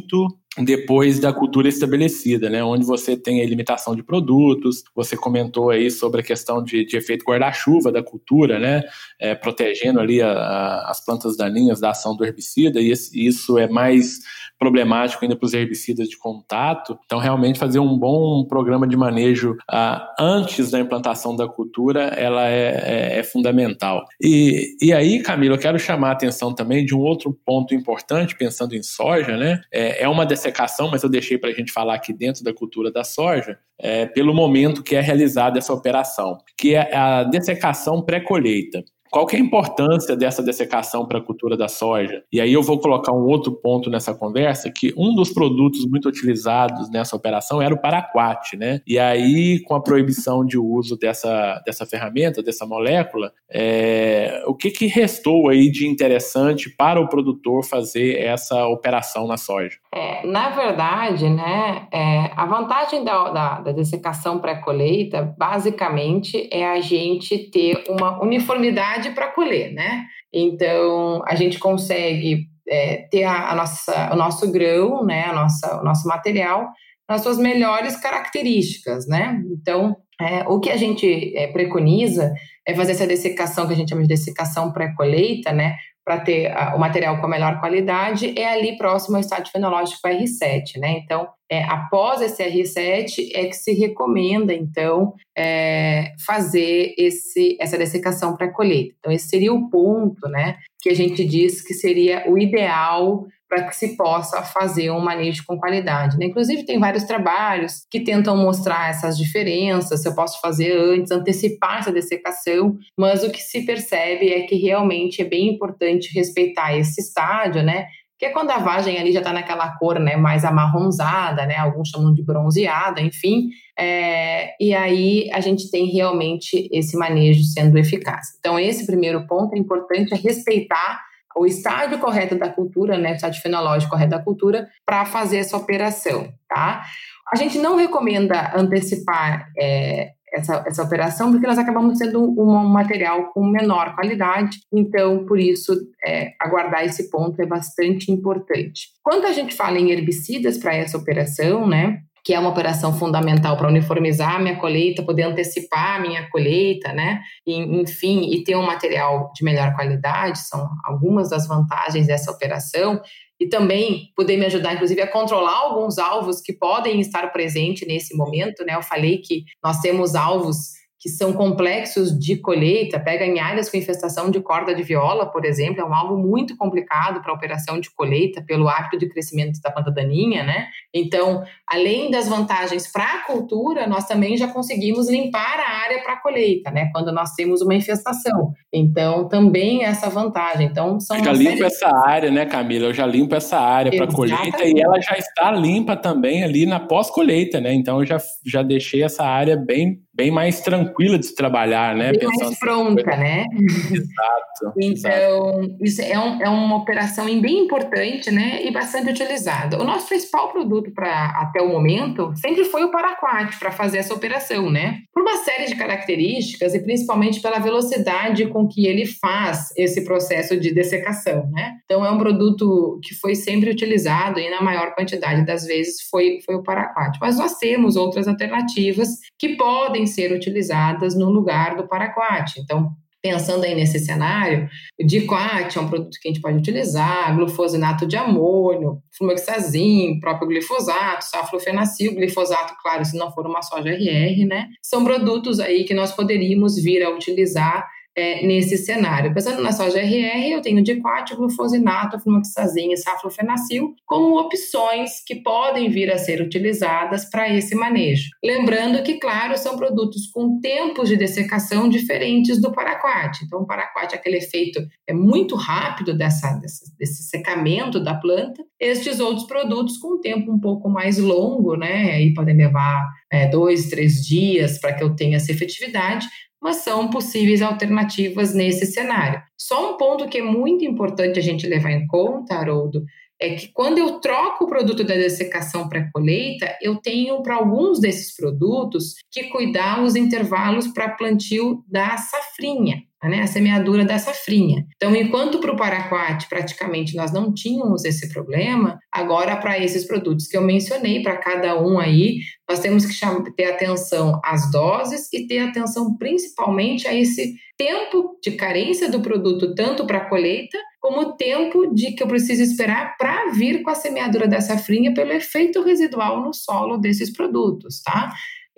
depois da cultura estabelecida, né, onde você tem a limitação de produtos, você comentou aí sobre a questão de, de efeito guarda-chuva da cultura, né, é, protegendo ali a, a, as plantas daninhas da ação do herbicida, e esse, isso é mais problemático ainda para os herbicidas de contato. Então, realmente fazer um bom programa de manejo uh, antes da implantação da cultura, ela é, é, é, fundamental. E, e aí, Camila, eu quero chamar a atenção também de um outro ponto importante, pensando em soja, né? É, é uma dessecação, mas eu deixei para a gente falar aqui dentro da cultura da soja, é, pelo momento que é realizada essa operação, que é a dessecação pré-colheita. Qual que é a importância dessa dessecação para a cultura da soja? E aí eu vou colocar um outro ponto nessa conversa, que um dos produtos muito utilizados nessa operação era o paraquat, né? E aí, com a proibição de uso dessa, dessa ferramenta, dessa molécula, é, o que, que restou aí de interessante para o produtor fazer essa operação na soja? É, na verdade, né, é, a vantagem da, da, da dessecação pré-colheita, basicamente, é a gente ter uma uniformidade para colher, né? Então, a gente consegue é, ter a, a, nossa, o nosso grão, né, a nossa, o nosso material nas suas melhores características, né? Então, é, o que a gente é, preconiza é fazer essa dessecação, que a gente chama de dessecação pré-colheita, né? Para ter a, o material com a melhor qualidade, é ali próximo ao estádio fenológico R7, né? Então, é, após esse R7 é que se recomenda, então, é, fazer esse, essa dessecação para colheita. Então, esse seria o ponto, né, que a gente diz que seria o ideal para que se possa fazer um manejo com qualidade. Né? Inclusive, tem vários trabalhos que tentam mostrar essas diferenças, se eu posso fazer antes, antecipar essa dessecação, mas o que se percebe é que realmente é bem importante respeitar esse estádio, né? que é quando a vagem ali já está naquela cor né, mais amarronzada, né, alguns chamam de bronzeada, enfim, é, e aí a gente tem realmente esse manejo sendo eficaz. Então, esse primeiro ponto é importante, é respeitar o estágio correto da cultura, né, o estágio fenológico correto da cultura, para fazer essa operação, tá? A gente não recomenda antecipar é, essa, essa operação, porque nós acabamos sendo um, um material com menor qualidade, então, por isso, é, aguardar esse ponto é bastante importante. Quando a gente fala em herbicidas para essa operação, né, que é uma operação fundamental para uniformizar a minha colheita, poder antecipar a minha colheita, né? E, enfim, e ter um material de melhor qualidade, são algumas das vantagens dessa operação. E também poder me ajudar, inclusive, a controlar alguns alvos que podem estar presentes nesse momento, né? Eu falei que nós temos alvos que são complexos de colheita, pega em áreas com infestação de corda de viola, por exemplo, é um alvo muito complicado para a operação de colheita pelo hábito de crescimento da planta daninha, né? Então, além das vantagens para a cultura, nós também já conseguimos limpar a área para a colheita, né? Quando nós temos uma infestação. Então, também essa vantagem. Então, são Eu já limpo série... essa área, né, Camila? Eu já limpo essa área para colheita e ela já está limpa também ali na pós-colheita, né? Então, eu já, já deixei essa área bem bem mais tranquila de se trabalhar, né? Bem Pensando mais pronta, né? Exato. então, exato. isso é, um, é, uma operação bem importante, né? E bastante utilizada. O nosso principal produto para até o momento sempre foi o paraquat para fazer essa operação, né? Por uma série de características e principalmente pela velocidade com que ele faz esse processo de dessecação, né? Então, é um produto que foi sempre utilizado e na maior quantidade das vezes foi, foi o paraquat. Mas nós temos outras alternativas que podem ser utilizadas no lugar do paraquat. Então, pensando aí nesse cenário, o diquat é um produto que a gente pode utilizar, glufosinato de amônio, flumoxazin, próprio glifosato, saflofenacil, glifosato, claro, se não for uma soja RR, né? São produtos aí que nós poderíamos vir a utilizar é, nesse cenário. Pensando na soja RR, eu tenho diquat, glufosinato, flumoxazina e saflofenacil como opções que podem vir a ser utilizadas para esse manejo. Lembrando que, claro, são produtos com tempos de dessecação diferentes do paraquat. Então, o paraquat, aquele efeito é muito rápido dessa, dessa, desse secamento da planta. Estes outros produtos com um tempo um pouco mais longo, né? Aí podem levar é, dois, três dias para que eu tenha essa efetividade, mas são possíveis alternativas nesse cenário. Só um ponto que é muito importante a gente levar em conta, Haroldo, é que quando eu troco o produto da dessecação para colheita, eu tenho para alguns desses produtos que cuidar os intervalos para plantio da safrinha né, a semeadura da safrinha. Então, enquanto para o paraquat praticamente nós não tínhamos esse problema, agora para esses produtos que eu mencionei, para cada um aí, nós temos que ter atenção às doses e ter atenção principalmente a esse tempo de carência do produto, tanto para a colheita, como o tempo de que eu preciso esperar para vir com a semeadura da safrinha pelo efeito residual no solo desses produtos, tá?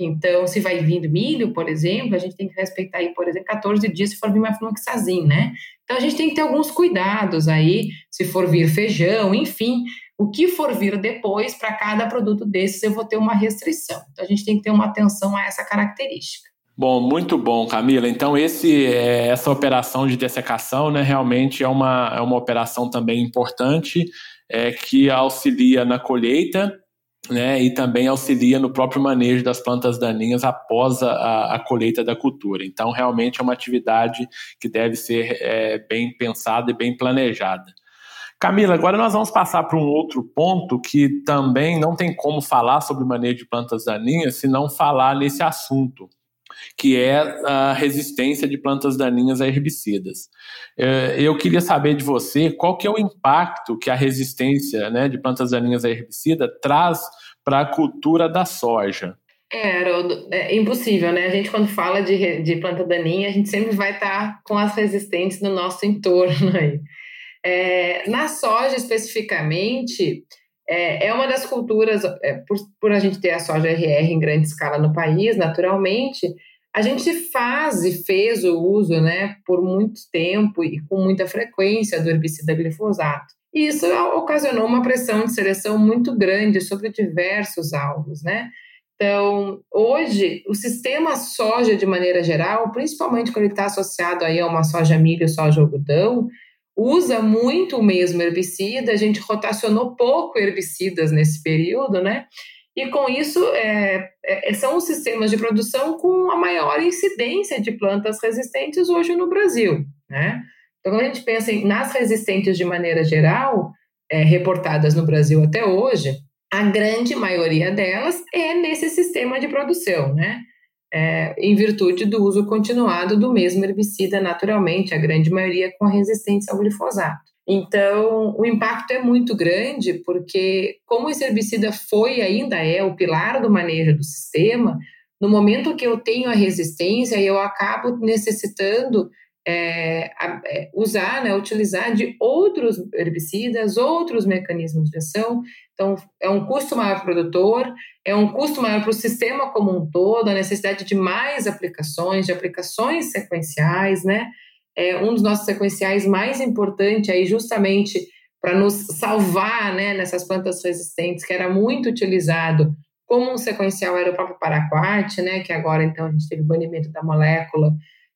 Então, se vai vindo milho, por exemplo, a gente tem que respeitar aí, por exemplo, 14 dias se for vir uma fluoxazine, né? Então, a gente tem que ter alguns cuidados aí, se for vir feijão, enfim, o que for vir depois, para cada produto desses eu vou ter uma restrição. Então, a gente tem que ter uma atenção a essa característica. Bom, muito bom, Camila. Então, esse, é, essa operação de dessecação né, realmente é uma, é uma operação também importante é, que auxilia na colheita né, e também auxilia no próprio manejo das plantas daninhas após a, a colheita da cultura. Então, realmente é uma atividade que deve ser é, bem pensada e bem planejada. Camila, agora nós vamos passar para um outro ponto que também não tem como falar sobre manejo de plantas daninhas se não falar nesse assunto, que é a resistência de plantas daninhas a herbicidas. É, eu queria saber de você qual que é o impacto que a resistência né, de plantas daninhas a herbicida traz para a cultura da soja. É, Haroldo, é impossível, né? A gente, quando fala de, de planta daninha, a gente sempre vai estar com as resistentes no nosso entorno aí. É, na soja, especificamente, é, é uma das culturas, é, por, por a gente ter a soja RR em grande escala no país, naturalmente, a gente faz e fez o uso, né, por muito tempo e com muita frequência do herbicida glifosato. E isso ocasionou uma pressão de seleção muito grande sobre diversos alvos, né? Então, hoje, o sistema soja, de maneira geral, principalmente quando ele está associado aí a uma soja milho, soja algodão, usa muito o mesmo herbicida, a gente rotacionou pouco herbicidas nesse período, né? E com isso, é, é, são os sistemas de produção com a maior incidência de plantas resistentes hoje no Brasil, né? Então, quando a gente pensa em, nas resistentes de maneira geral, é, reportadas no Brasil até hoje, a grande maioria delas é nesse sistema de produção, né? é, em virtude do uso continuado do mesmo herbicida naturalmente, a grande maioria com resistência ao glifosato. Então, o impacto é muito grande, porque, como esse herbicida foi e ainda é o pilar do manejo do sistema, no momento que eu tenho a resistência, eu acabo necessitando é, é, usar, né, utilizar de outros herbicidas, outros mecanismos de ação. Então, é um custo maior para o produtor, é um custo maior para o sistema como um todo, a necessidade de mais aplicações, de aplicações sequenciais, né? É um dos nossos sequenciais mais importantes aí justamente para nos salvar, né, nessas plantas resistentes, que era muito utilizado como um sequencial era o próprio paraquat, né, que agora então a gente teve o banimento da molécula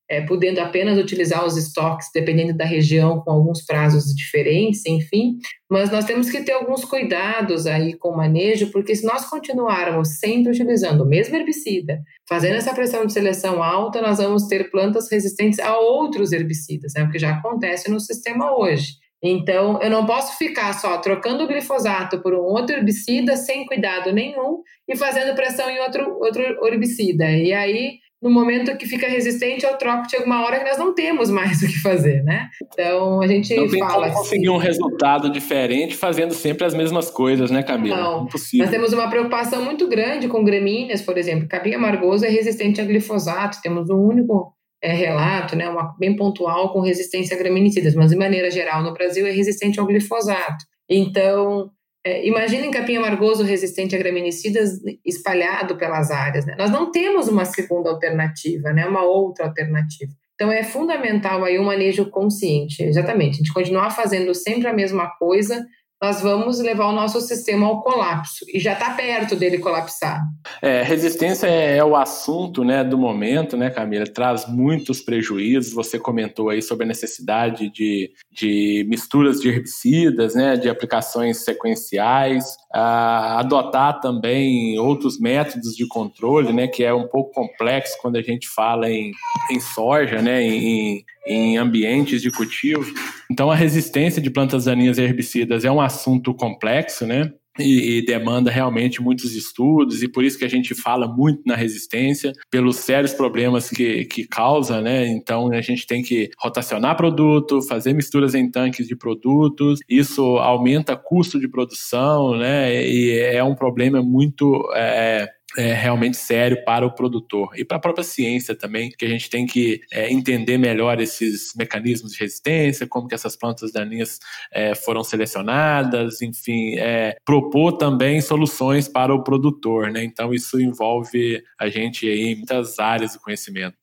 é, podendo apenas utilizar os estoques, dependendo da região, com alguns prazos diferentes, enfim. Mas nós temos que ter alguns cuidados aí com o manejo, porque se nós continuarmos sempre utilizando o mesmo herbicida, fazendo essa pressão de seleção alta, nós vamos ter plantas resistentes a outros herbicidas, né, o que já acontece no sistema hoje. Então, eu não posso ficar só trocando o glifosato por um outro herbicida sem cuidado nenhum e fazendo pressão em outro, outro herbicida. E aí, no momento que fica resistente ao troco, chega uma hora que nós não temos mais o que fazer, né? Então a gente não tem fala como assim, conseguir um resultado diferente fazendo sempre as mesmas coisas, né, Camila? Não, Impossível. nós temos uma preocupação muito grande com gramíneas, por exemplo. Capim amargoso é resistente a glifosato, temos um único é, relato, né, uma, bem pontual com resistência a graminicidas, mas de maneira geral no Brasil é resistente ao glifosato. Então, é, imaginem capim amargoso resistente a graminicidas espalhado pelas áreas. Né? Nós não temos uma segunda alternativa, né? uma outra alternativa. Então é fundamental aí um manejo consciente, exatamente. A gente continuar fazendo sempre a mesma coisa, nós vamos levar o nosso sistema ao colapso e já está perto dele colapsar. É, resistência é, é, o assunto né, do momento, né, Camila? Traz muitos prejuízos. Você comentou aí sobre a necessidade de, de misturas de herbicidas, né, de aplicações sequenciais, a, adotar também outros métodos de controle, né, que é um pouco complexo quando a gente fala em, em soja, né, em, em ambientes de cultivo. Então, a resistência de plantas daninhas herbicidas é um assunto complexo, né? E, e, demanda realmente muitos estudos, e por isso que a gente fala muito na resistência, pelos sérios problemas que, que causa, né? Então a gente tem que rotacionar produto, fazer misturas em tanques de produtos, isso aumenta custo de produção, né? E é um problema muito. É, é, realmente sério para o produtor e para a própria ciência também, que a gente tem que é, entender melhor esses mecanismos de resistência, como que essas plantas daninhas é, foram selecionadas, enfim, é, propor também soluções para o produtor, né? Então isso envolve a gente aí em muitas áreas do conhecimento.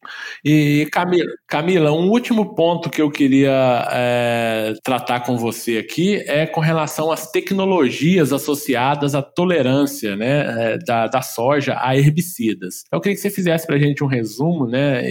E Camila, Camila um último ponto que eu queria é, tratar com você aqui é com relação às tecnologias associadas à tolerância, né, é, da, da soja soja a herbicidas. Então, eu queria que você fizesse para a gente um resumo, né?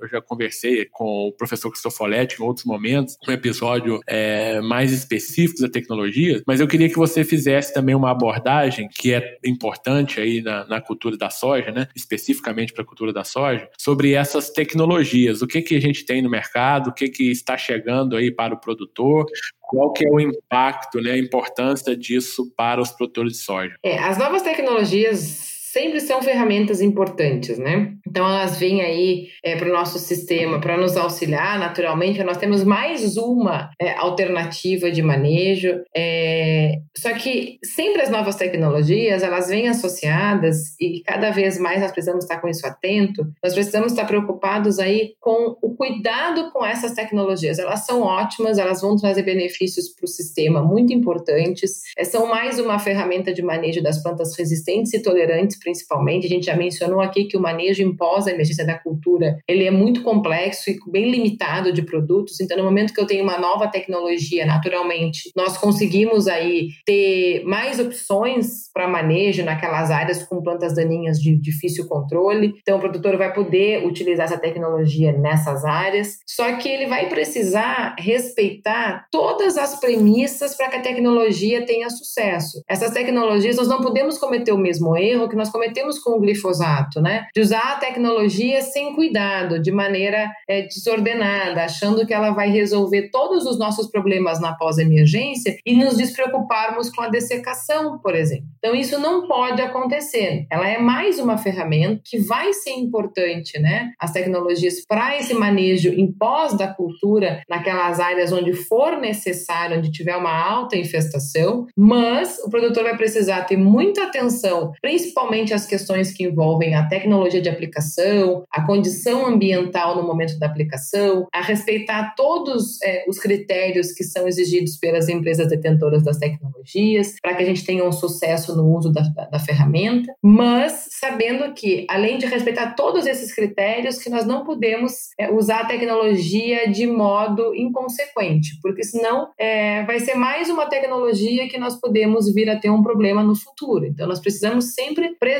Eu já conversei com o professor Cristofoletti em outros momentos, um episódio é, mais específico da tecnologia, mas eu queria que você fizesse também uma abordagem que é importante aí na, na cultura da soja, né? Especificamente para a cultura da soja, sobre essas tecnologias, o que que a gente tem no mercado, o que que está chegando aí para o produtor, qual que é o impacto, né, a importância disso para os produtores de soja? É, as novas tecnologias sempre são ferramentas importantes, né? Então elas vêm aí é, para o nosso sistema para nos auxiliar, naturalmente. Nós temos mais uma é, alternativa de manejo. É, só que sempre as novas tecnologias elas vêm associadas e cada vez mais nós precisamos estar com isso atento. Nós precisamos estar preocupados aí com o cuidado com essas tecnologias. Elas são ótimas, elas vão trazer benefícios para o sistema muito importantes. É, são mais uma ferramenta de manejo das plantas resistentes e tolerantes principalmente. A gente já mencionou aqui que o manejo em pós-emergência da cultura, ele é muito complexo e bem limitado de produtos. Então, no momento que eu tenho uma nova tecnologia, naturalmente, nós conseguimos aí ter mais opções para manejo naquelas áreas com plantas daninhas de difícil controle. Então, o produtor vai poder utilizar essa tecnologia nessas áreas. Só que ele vai precisar respeitar todas as premissas para que a tecnologia tenha sucesso. Essas tecnologias, nós não podemos cometer o mesmo erro que nós cometemos com o glifosato, né? De usar a tecnologia sem cuidado, de maneira é, desordenada, achando que ela vai resolver todos os nossos problemas na pós-emergência e nos despreocuparmos com a dessecação, por exemplo. Então, isso não pode acontecer. Ela é mais uma ferramenta que vai ser importante, né? As tecnologias para esse manejo em pós da cultura, naquelas áreas onde for necessário, onde tiver uma alta infestação, mas o produtor vai precisar ter muita atenção, principalmente as questões que envolvem a tecnologia de aplicação, a condição ambiental no momento da aplicação, a respeitar todos é, os critérios que são exigidos pelas empresas detentoras das tecnologias, para que a gente tenha um sucesso no uso da, da, da ferramenta, mas sabendo que, além de respeitar todos esses critérios, que nós não podemos é, usar a tecnologia de modo inconsequente, porque senão é, vai ser mais uma tecnologia que nós podemos vir a ter um problema no futuro. Então, nós precisamos sempre preservar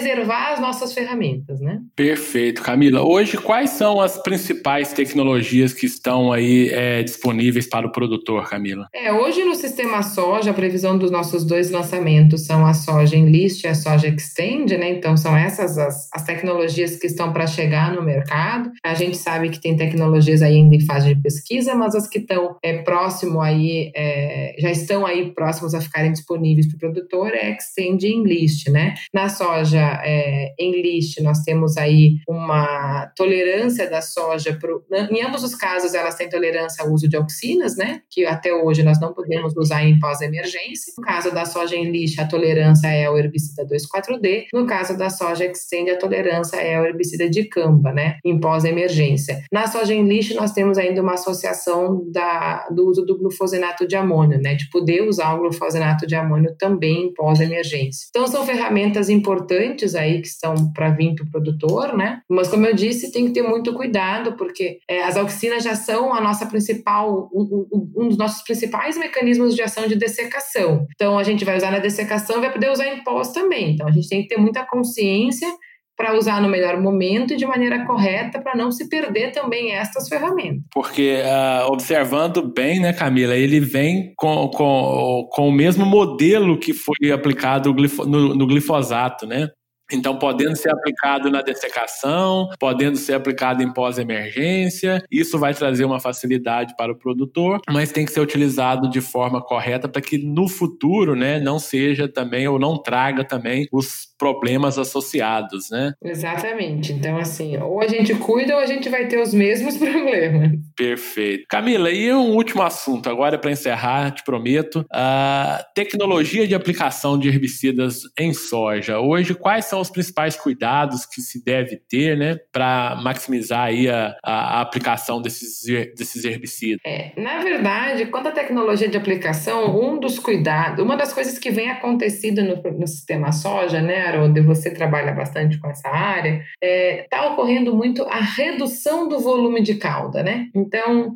as nossas ferramentas, né? Perfeito, Camila. Hoje, quais são as principais tecnologias que estão aí é, disponíveis para o produtor, Camila? É, hoje no sistema soja, a previsão dos nossos dois lançamentos são a soja Enlist e a soja Extend, né? Então, são essas as, as tecnologias que estão para chegar no mercado. A gente sabe que tem tecnologias ainda em fase de pesquisa, mas as que estão é, próximo aí, é, já estão aí próximos a ficarem disponíveis para o produtor é Extend e Enlist, né? Na soja é, Enlist, nós temos aí uma tolerância da soja, pro, em ambos os casos elas têm tolerância ao uso de auxinas, né? Que até hoje nós não podemos usar em pós-emergência. No caso da soja Enlist, a tolerância é ao herbicida 2,4-D. No caso da soja Extend, a tolerância é ao herbicida de camba, né? Em pós-emergência. Na soja Enlist, nós temos ainda uma associação da, do uso do glufosinato de amônio, né? De poder usar o glufosinato de amônio também em pós-emergência. Então, são ferramentas importantes aí que estão para vir para o produtor, né? Mas, como eu disse, tem que ter muito cuidado, porque é, as auxinas já são a nossa principal, um, um, dos nossos principais mecanismos de ação de dessecação. Então, a gente vai usar na dessecação vai poder usar em pós também. Então, a gente tem que ter muita consciência para usar no melhor momento e de maneira correta para não se perder também estas ferramentas. Porque, uh, observando bem, né, Camila, ele vem com, com, com o mesmo modelo que foi aplicado no, no glifosato, né? Então, podendo ser aplicado na dessecação, podendo ser aplicado em pós-emergência, isso vai trazer uma facilidade para o produtor, mas tem que ser utilizado de forma correta para que no futuro, né, não seja também ou não traga também os problemas associados, né? Exatamente. Então, assim, ou a gente cuida ou a gente vai ter os mesmos problemas. Perfeito. Camila, e um último assunto, agora para encerrar, te prometo, a tecnologia de aplicação de herbicidas em soja. Hoje, quais são os principais cuidados que se deve ter, né, para maximizar aí a, a, aplicação desses, desses herbicidas? É, na verdade, quanto à tecnologia de aplicação, um dos cuidados, uma das coisas que vem acontecendo no, no sistema soja, né, Haroldo, você trabalha bastante com essa área, está é, tá ocorrendo muito a redução do volume de cauda, né? Então,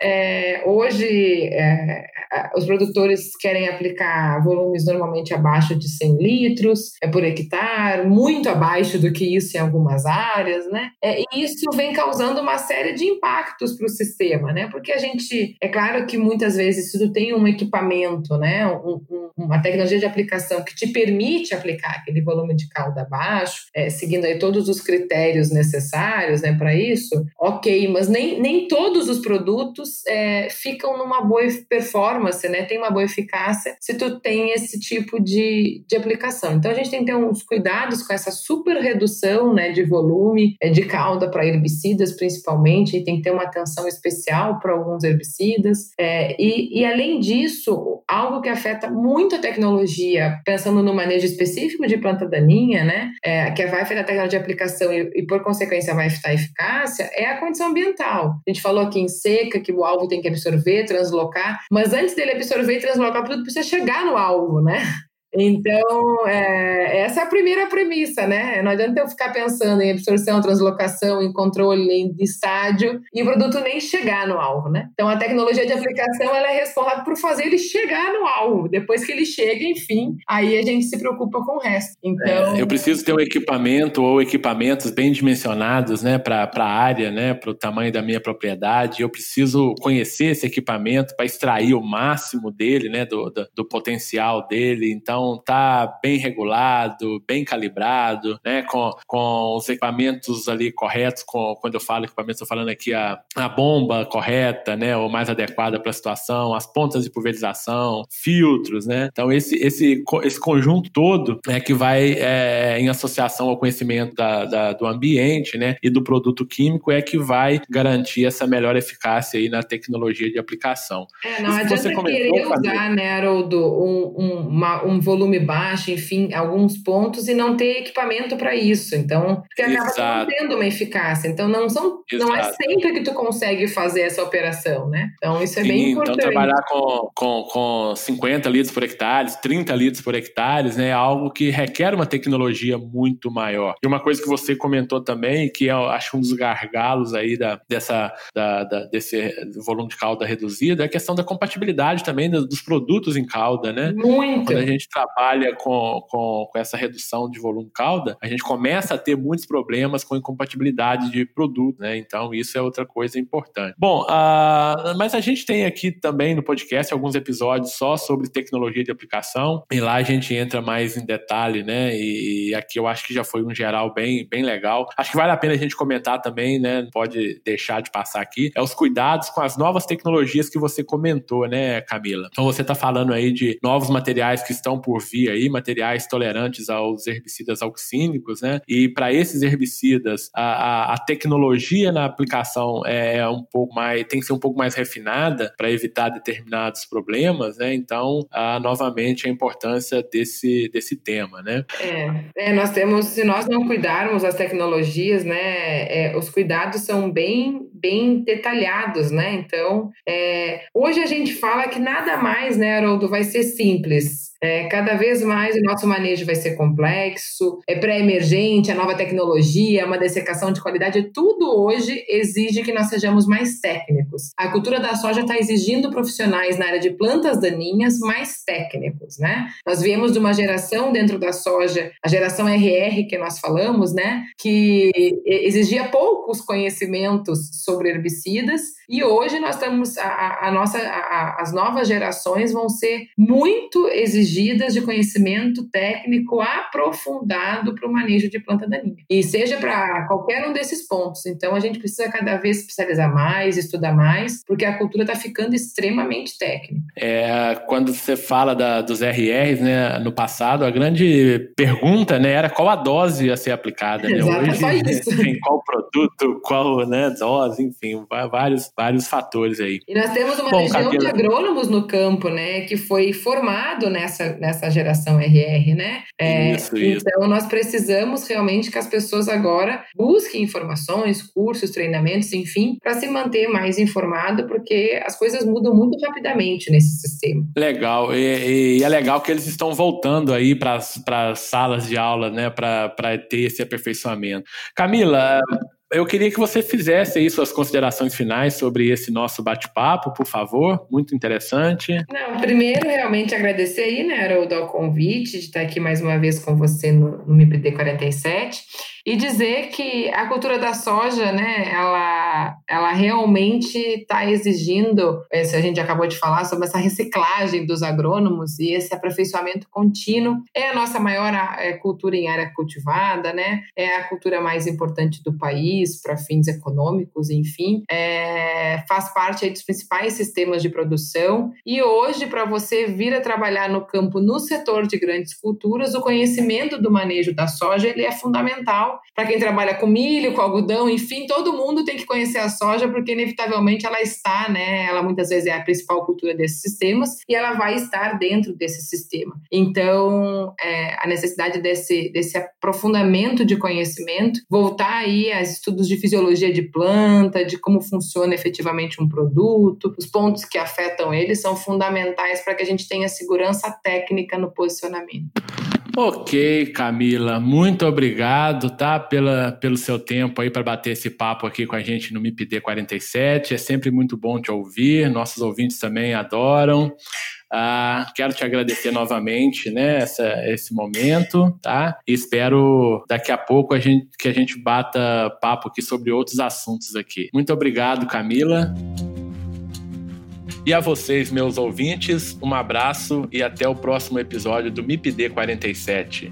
é, hoje, é, os produtores querem aplicar volumes normalmente abaixo de 100 litros é, por hectare, muito abaixo do que isso em algumas áreas, né? É, e isso vem causando uma série de impactos para o sistema, né? Porque a gente, é claro que muitas vezes, se tu tem um equipamento, né, um, um, uma tecnologia de aplicação que te permite aplicar aquele volume de calda abaixo, é, seguindo aí todos os critérios necessários, né, para isso, ok, mas nem, nem todos os produtos é, ficam numa boa performance, né? Tem uma boa eficácia se tu tem esse tipo de, de aplicação. Então a gente tem que ter uns cuidados com essa super redução, né, de volume é, de cauda para herbicidas, principalmente, e tem que ter uma atenção especial para alguns herbicidas. É, e, e além disso, algo que afeta muito a tecnologia, pensando no manejo específico de planta daninha, né, é, que vai afetar a tecnologia de aplicação e, e por consequência vai afetar a eficácia, é a condição ambiental. A gente falou aqui em seca que o alvo tem que absorver, translocar, mas antes dele absorver e translocar, tudo precisa chegar no alvo, né? Então, é, essa é a primeira premissa, né? Não adianta eu ficar pensando em absorção, translocação, em controle de estádio e o produto nem chegar no alvo, né? Então, a tecnologia de aplicação ela é responsável por fazer ele chegar no alvo. Depois que ele chega, enfim, aí a gente se preocupa com o resto. Então, é, eu preciso ter um equipamento ou equipamentos bem dimensionados, né, para a área, né, para o tamanho da minha propriedade. Eu preciso conhecer esse equipamento para extrair o máximo dele, né, do, do, do potencial dele. Então, Então tá bem regulado, bem calibrado, né? Com, com os equipamentos ali corretos, com, quando eu falo equipamento, estou falando aqui a, a bomba correta, né? Ou mais adequada para a situação, as pontas de pulverização, filtros, né? Então esse, esse, esse conjunto todo é que vai é, em associação ao conhecimento da, da, do ambiente, né? E do produto químico é que vai garantir essa melhor eficácia aí na tecnologia de aplicação. É, não adianta você querer usar, né, Haroldo, um, um, uma, um volume baixo, enfim, alguns pontos e não ter equipamento para isso. Então, porque acaba não tendo uma eficácia. Então, não, são, não é sempre que tu consegue fazer essa operação, né? Então, isso é Sim, bem então importante. Então, trabalhar com, com, com 50 litros por hectare, 30 litros por hectare, né, é algo que requer uma tecnologia muito maior. E uma coisa que você comentou também, que é, acho um dos gargalos aí da, dessa, da, da, desse volume de cauda reduzido, é a questão da compatibilidade também dos produtos em cauda, né? Muito. Quando a gente trabalha com, com, com essa redução de volume cauda, a gente começa a ter muitos problemas com incompatibilidade de produto, né? Então, isso é outra coisa importante. Bom, uh, mas a gente tem aqui também no podcast alguns episódios só sobre tecnologia de aplicação, e lá a gente entra mais em detalhe, né? E, e aqui eu acho que já foi um geral bem, bem legal. Acho que vale a pena a gente comentar também, né? Pode deixar de passar aqui, é os cuidados com as novas tecnologias que você comentou, né, Camila? Então você está falando aí de novos materiais que estão vir aí, materiais tolerantes aos herbicidas auxínicos, né? E para esses herbicidas, a, a, a, tecnologia na aplicação é um pouco mais, tem que ser um pouco mais refinada para evitar determinados problemas, né? Então, a, novamente, a importância desse, desse tema, né? É, é, nós temos, se nós não cuidarmos das tecnologias, né, é, os cuidados são bem, bem detalhados, né? Então, é, hoje a gente fala que nada mais, né, Haroldo, vai ser simples. É, cada vez mais o nosso manejo vai ser complexo, é pré-emergente, a nova tecnologia, uma dessecação de qualidade, tudo hoje exige que nós sejamos mais técnicos. A cultura da soja está exigindo profissionais na área de plantas daninhas mais técnicos, né? Nós viemos de uma geração dentro da soja, a geração RR que nós falamos, né, que exigia poucos conhecimentos sobre herbicidas e hoje nós estamos a, a nossa a, as novas gerações vão ser muito exigidas exigidas de conhecimento técnico aprofundado para o manejo de planta daninha. E seja para qualquer um desses pontos. Então, a gente precisa cada vez especializar mais, estudar mais, porque a cultura está ficando extremamente técnica. É, quando você fala da, dos RRs, né, no passado, a grande pergunta né, era qual a dose a ser aplicada. Né? Exato, Hoje, só isso. Enfim, qual produto, qual né, dose, enfim, vários, vários fatores aí. E nós temos uma Bom, legião de agrônomos no campo, né, que foi formado nessa nessa, nessa geração RR, né? É, isso, isso. Então, nós precisamos realmente que as pessoas agora busquem informações, cursos, treinamentos, enfim, para se manter mais informado, porque as coisas mudam muito rapidamente nesse sistema. Legal, e, e é legal que eles estão voltando aí para as salas de aula, né, para ter esse aperfeiçoamento. Camila, eu queria que você fizesse aí suas considerações finais sobre esse nosso bate-papo, por favor. Muito interessante. Não, primeiro, realmente agradecer aí, né, Haroldo, ao convite de estar aqui mais uma vez com você no, no MIPD 47 e dizer que a cultura da soja, né, ela, ela realmente está exigindo, esse a gente acabou de falar sobre essa reciclagem dos agrônomos e esse aperfeiçoamento contínuo. É a nossa maior é, cultura em área cultivada, né? É a cultura mais importante do país para fins econômicos, enfim. É, faz parte dos principais sistemas de produção. E hoje, para você vir a trabalhar no campo, no setor de grandes culturas, o conhecimento do manejo da soja ele é fundamental para quem trabalha com milho, com algodão, enfim, todo mundo tem que conhecer a soja, porque inevitavelmente ela está, né? Ela muitas vezes é a principal cultura desses sistemas e ela vai estar dentro desse sistema. Então, é, a necessidade desse, desse aprofundamento de conhecimento, voltar aí a estudos de fisiologia de planta, de como funciona efetivamente um produto, os pontos que afetam ele são fundamentais para que a gente tenha segurança técnica no posicionamento. Ok, Camila, muito obrigado, tá, pela, pelo seu tempo aí para bater esse papo aqui com a gente no MIPD 47. É sempre muito bom te ouvir, nossos ouvintes também adoram. Ah, quero te agradecer novamente, né, essa, esse momento, tá? E espero daqui a pouco a gente, que a gente bata papo aqui sobre outros assuntos aqui. Muito obrigado, Camila. E a vocês, meus ouvintes, um abraço e até o próximo episódio do MIPD 47.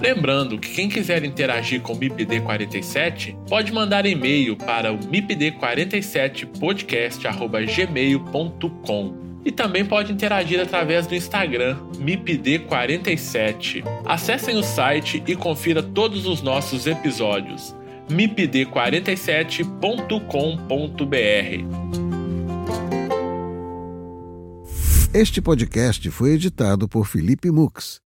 Lembrando que quem quiser interagir com o MIPD 47 pode mandar e-mail para o mipd47podcast@gmail.com e também pode interagir através do Instagram MIPD47. Acessem o site e confira todos os nossos episódios mipd47.com.br. Este podcast foi editado por Felipe Mux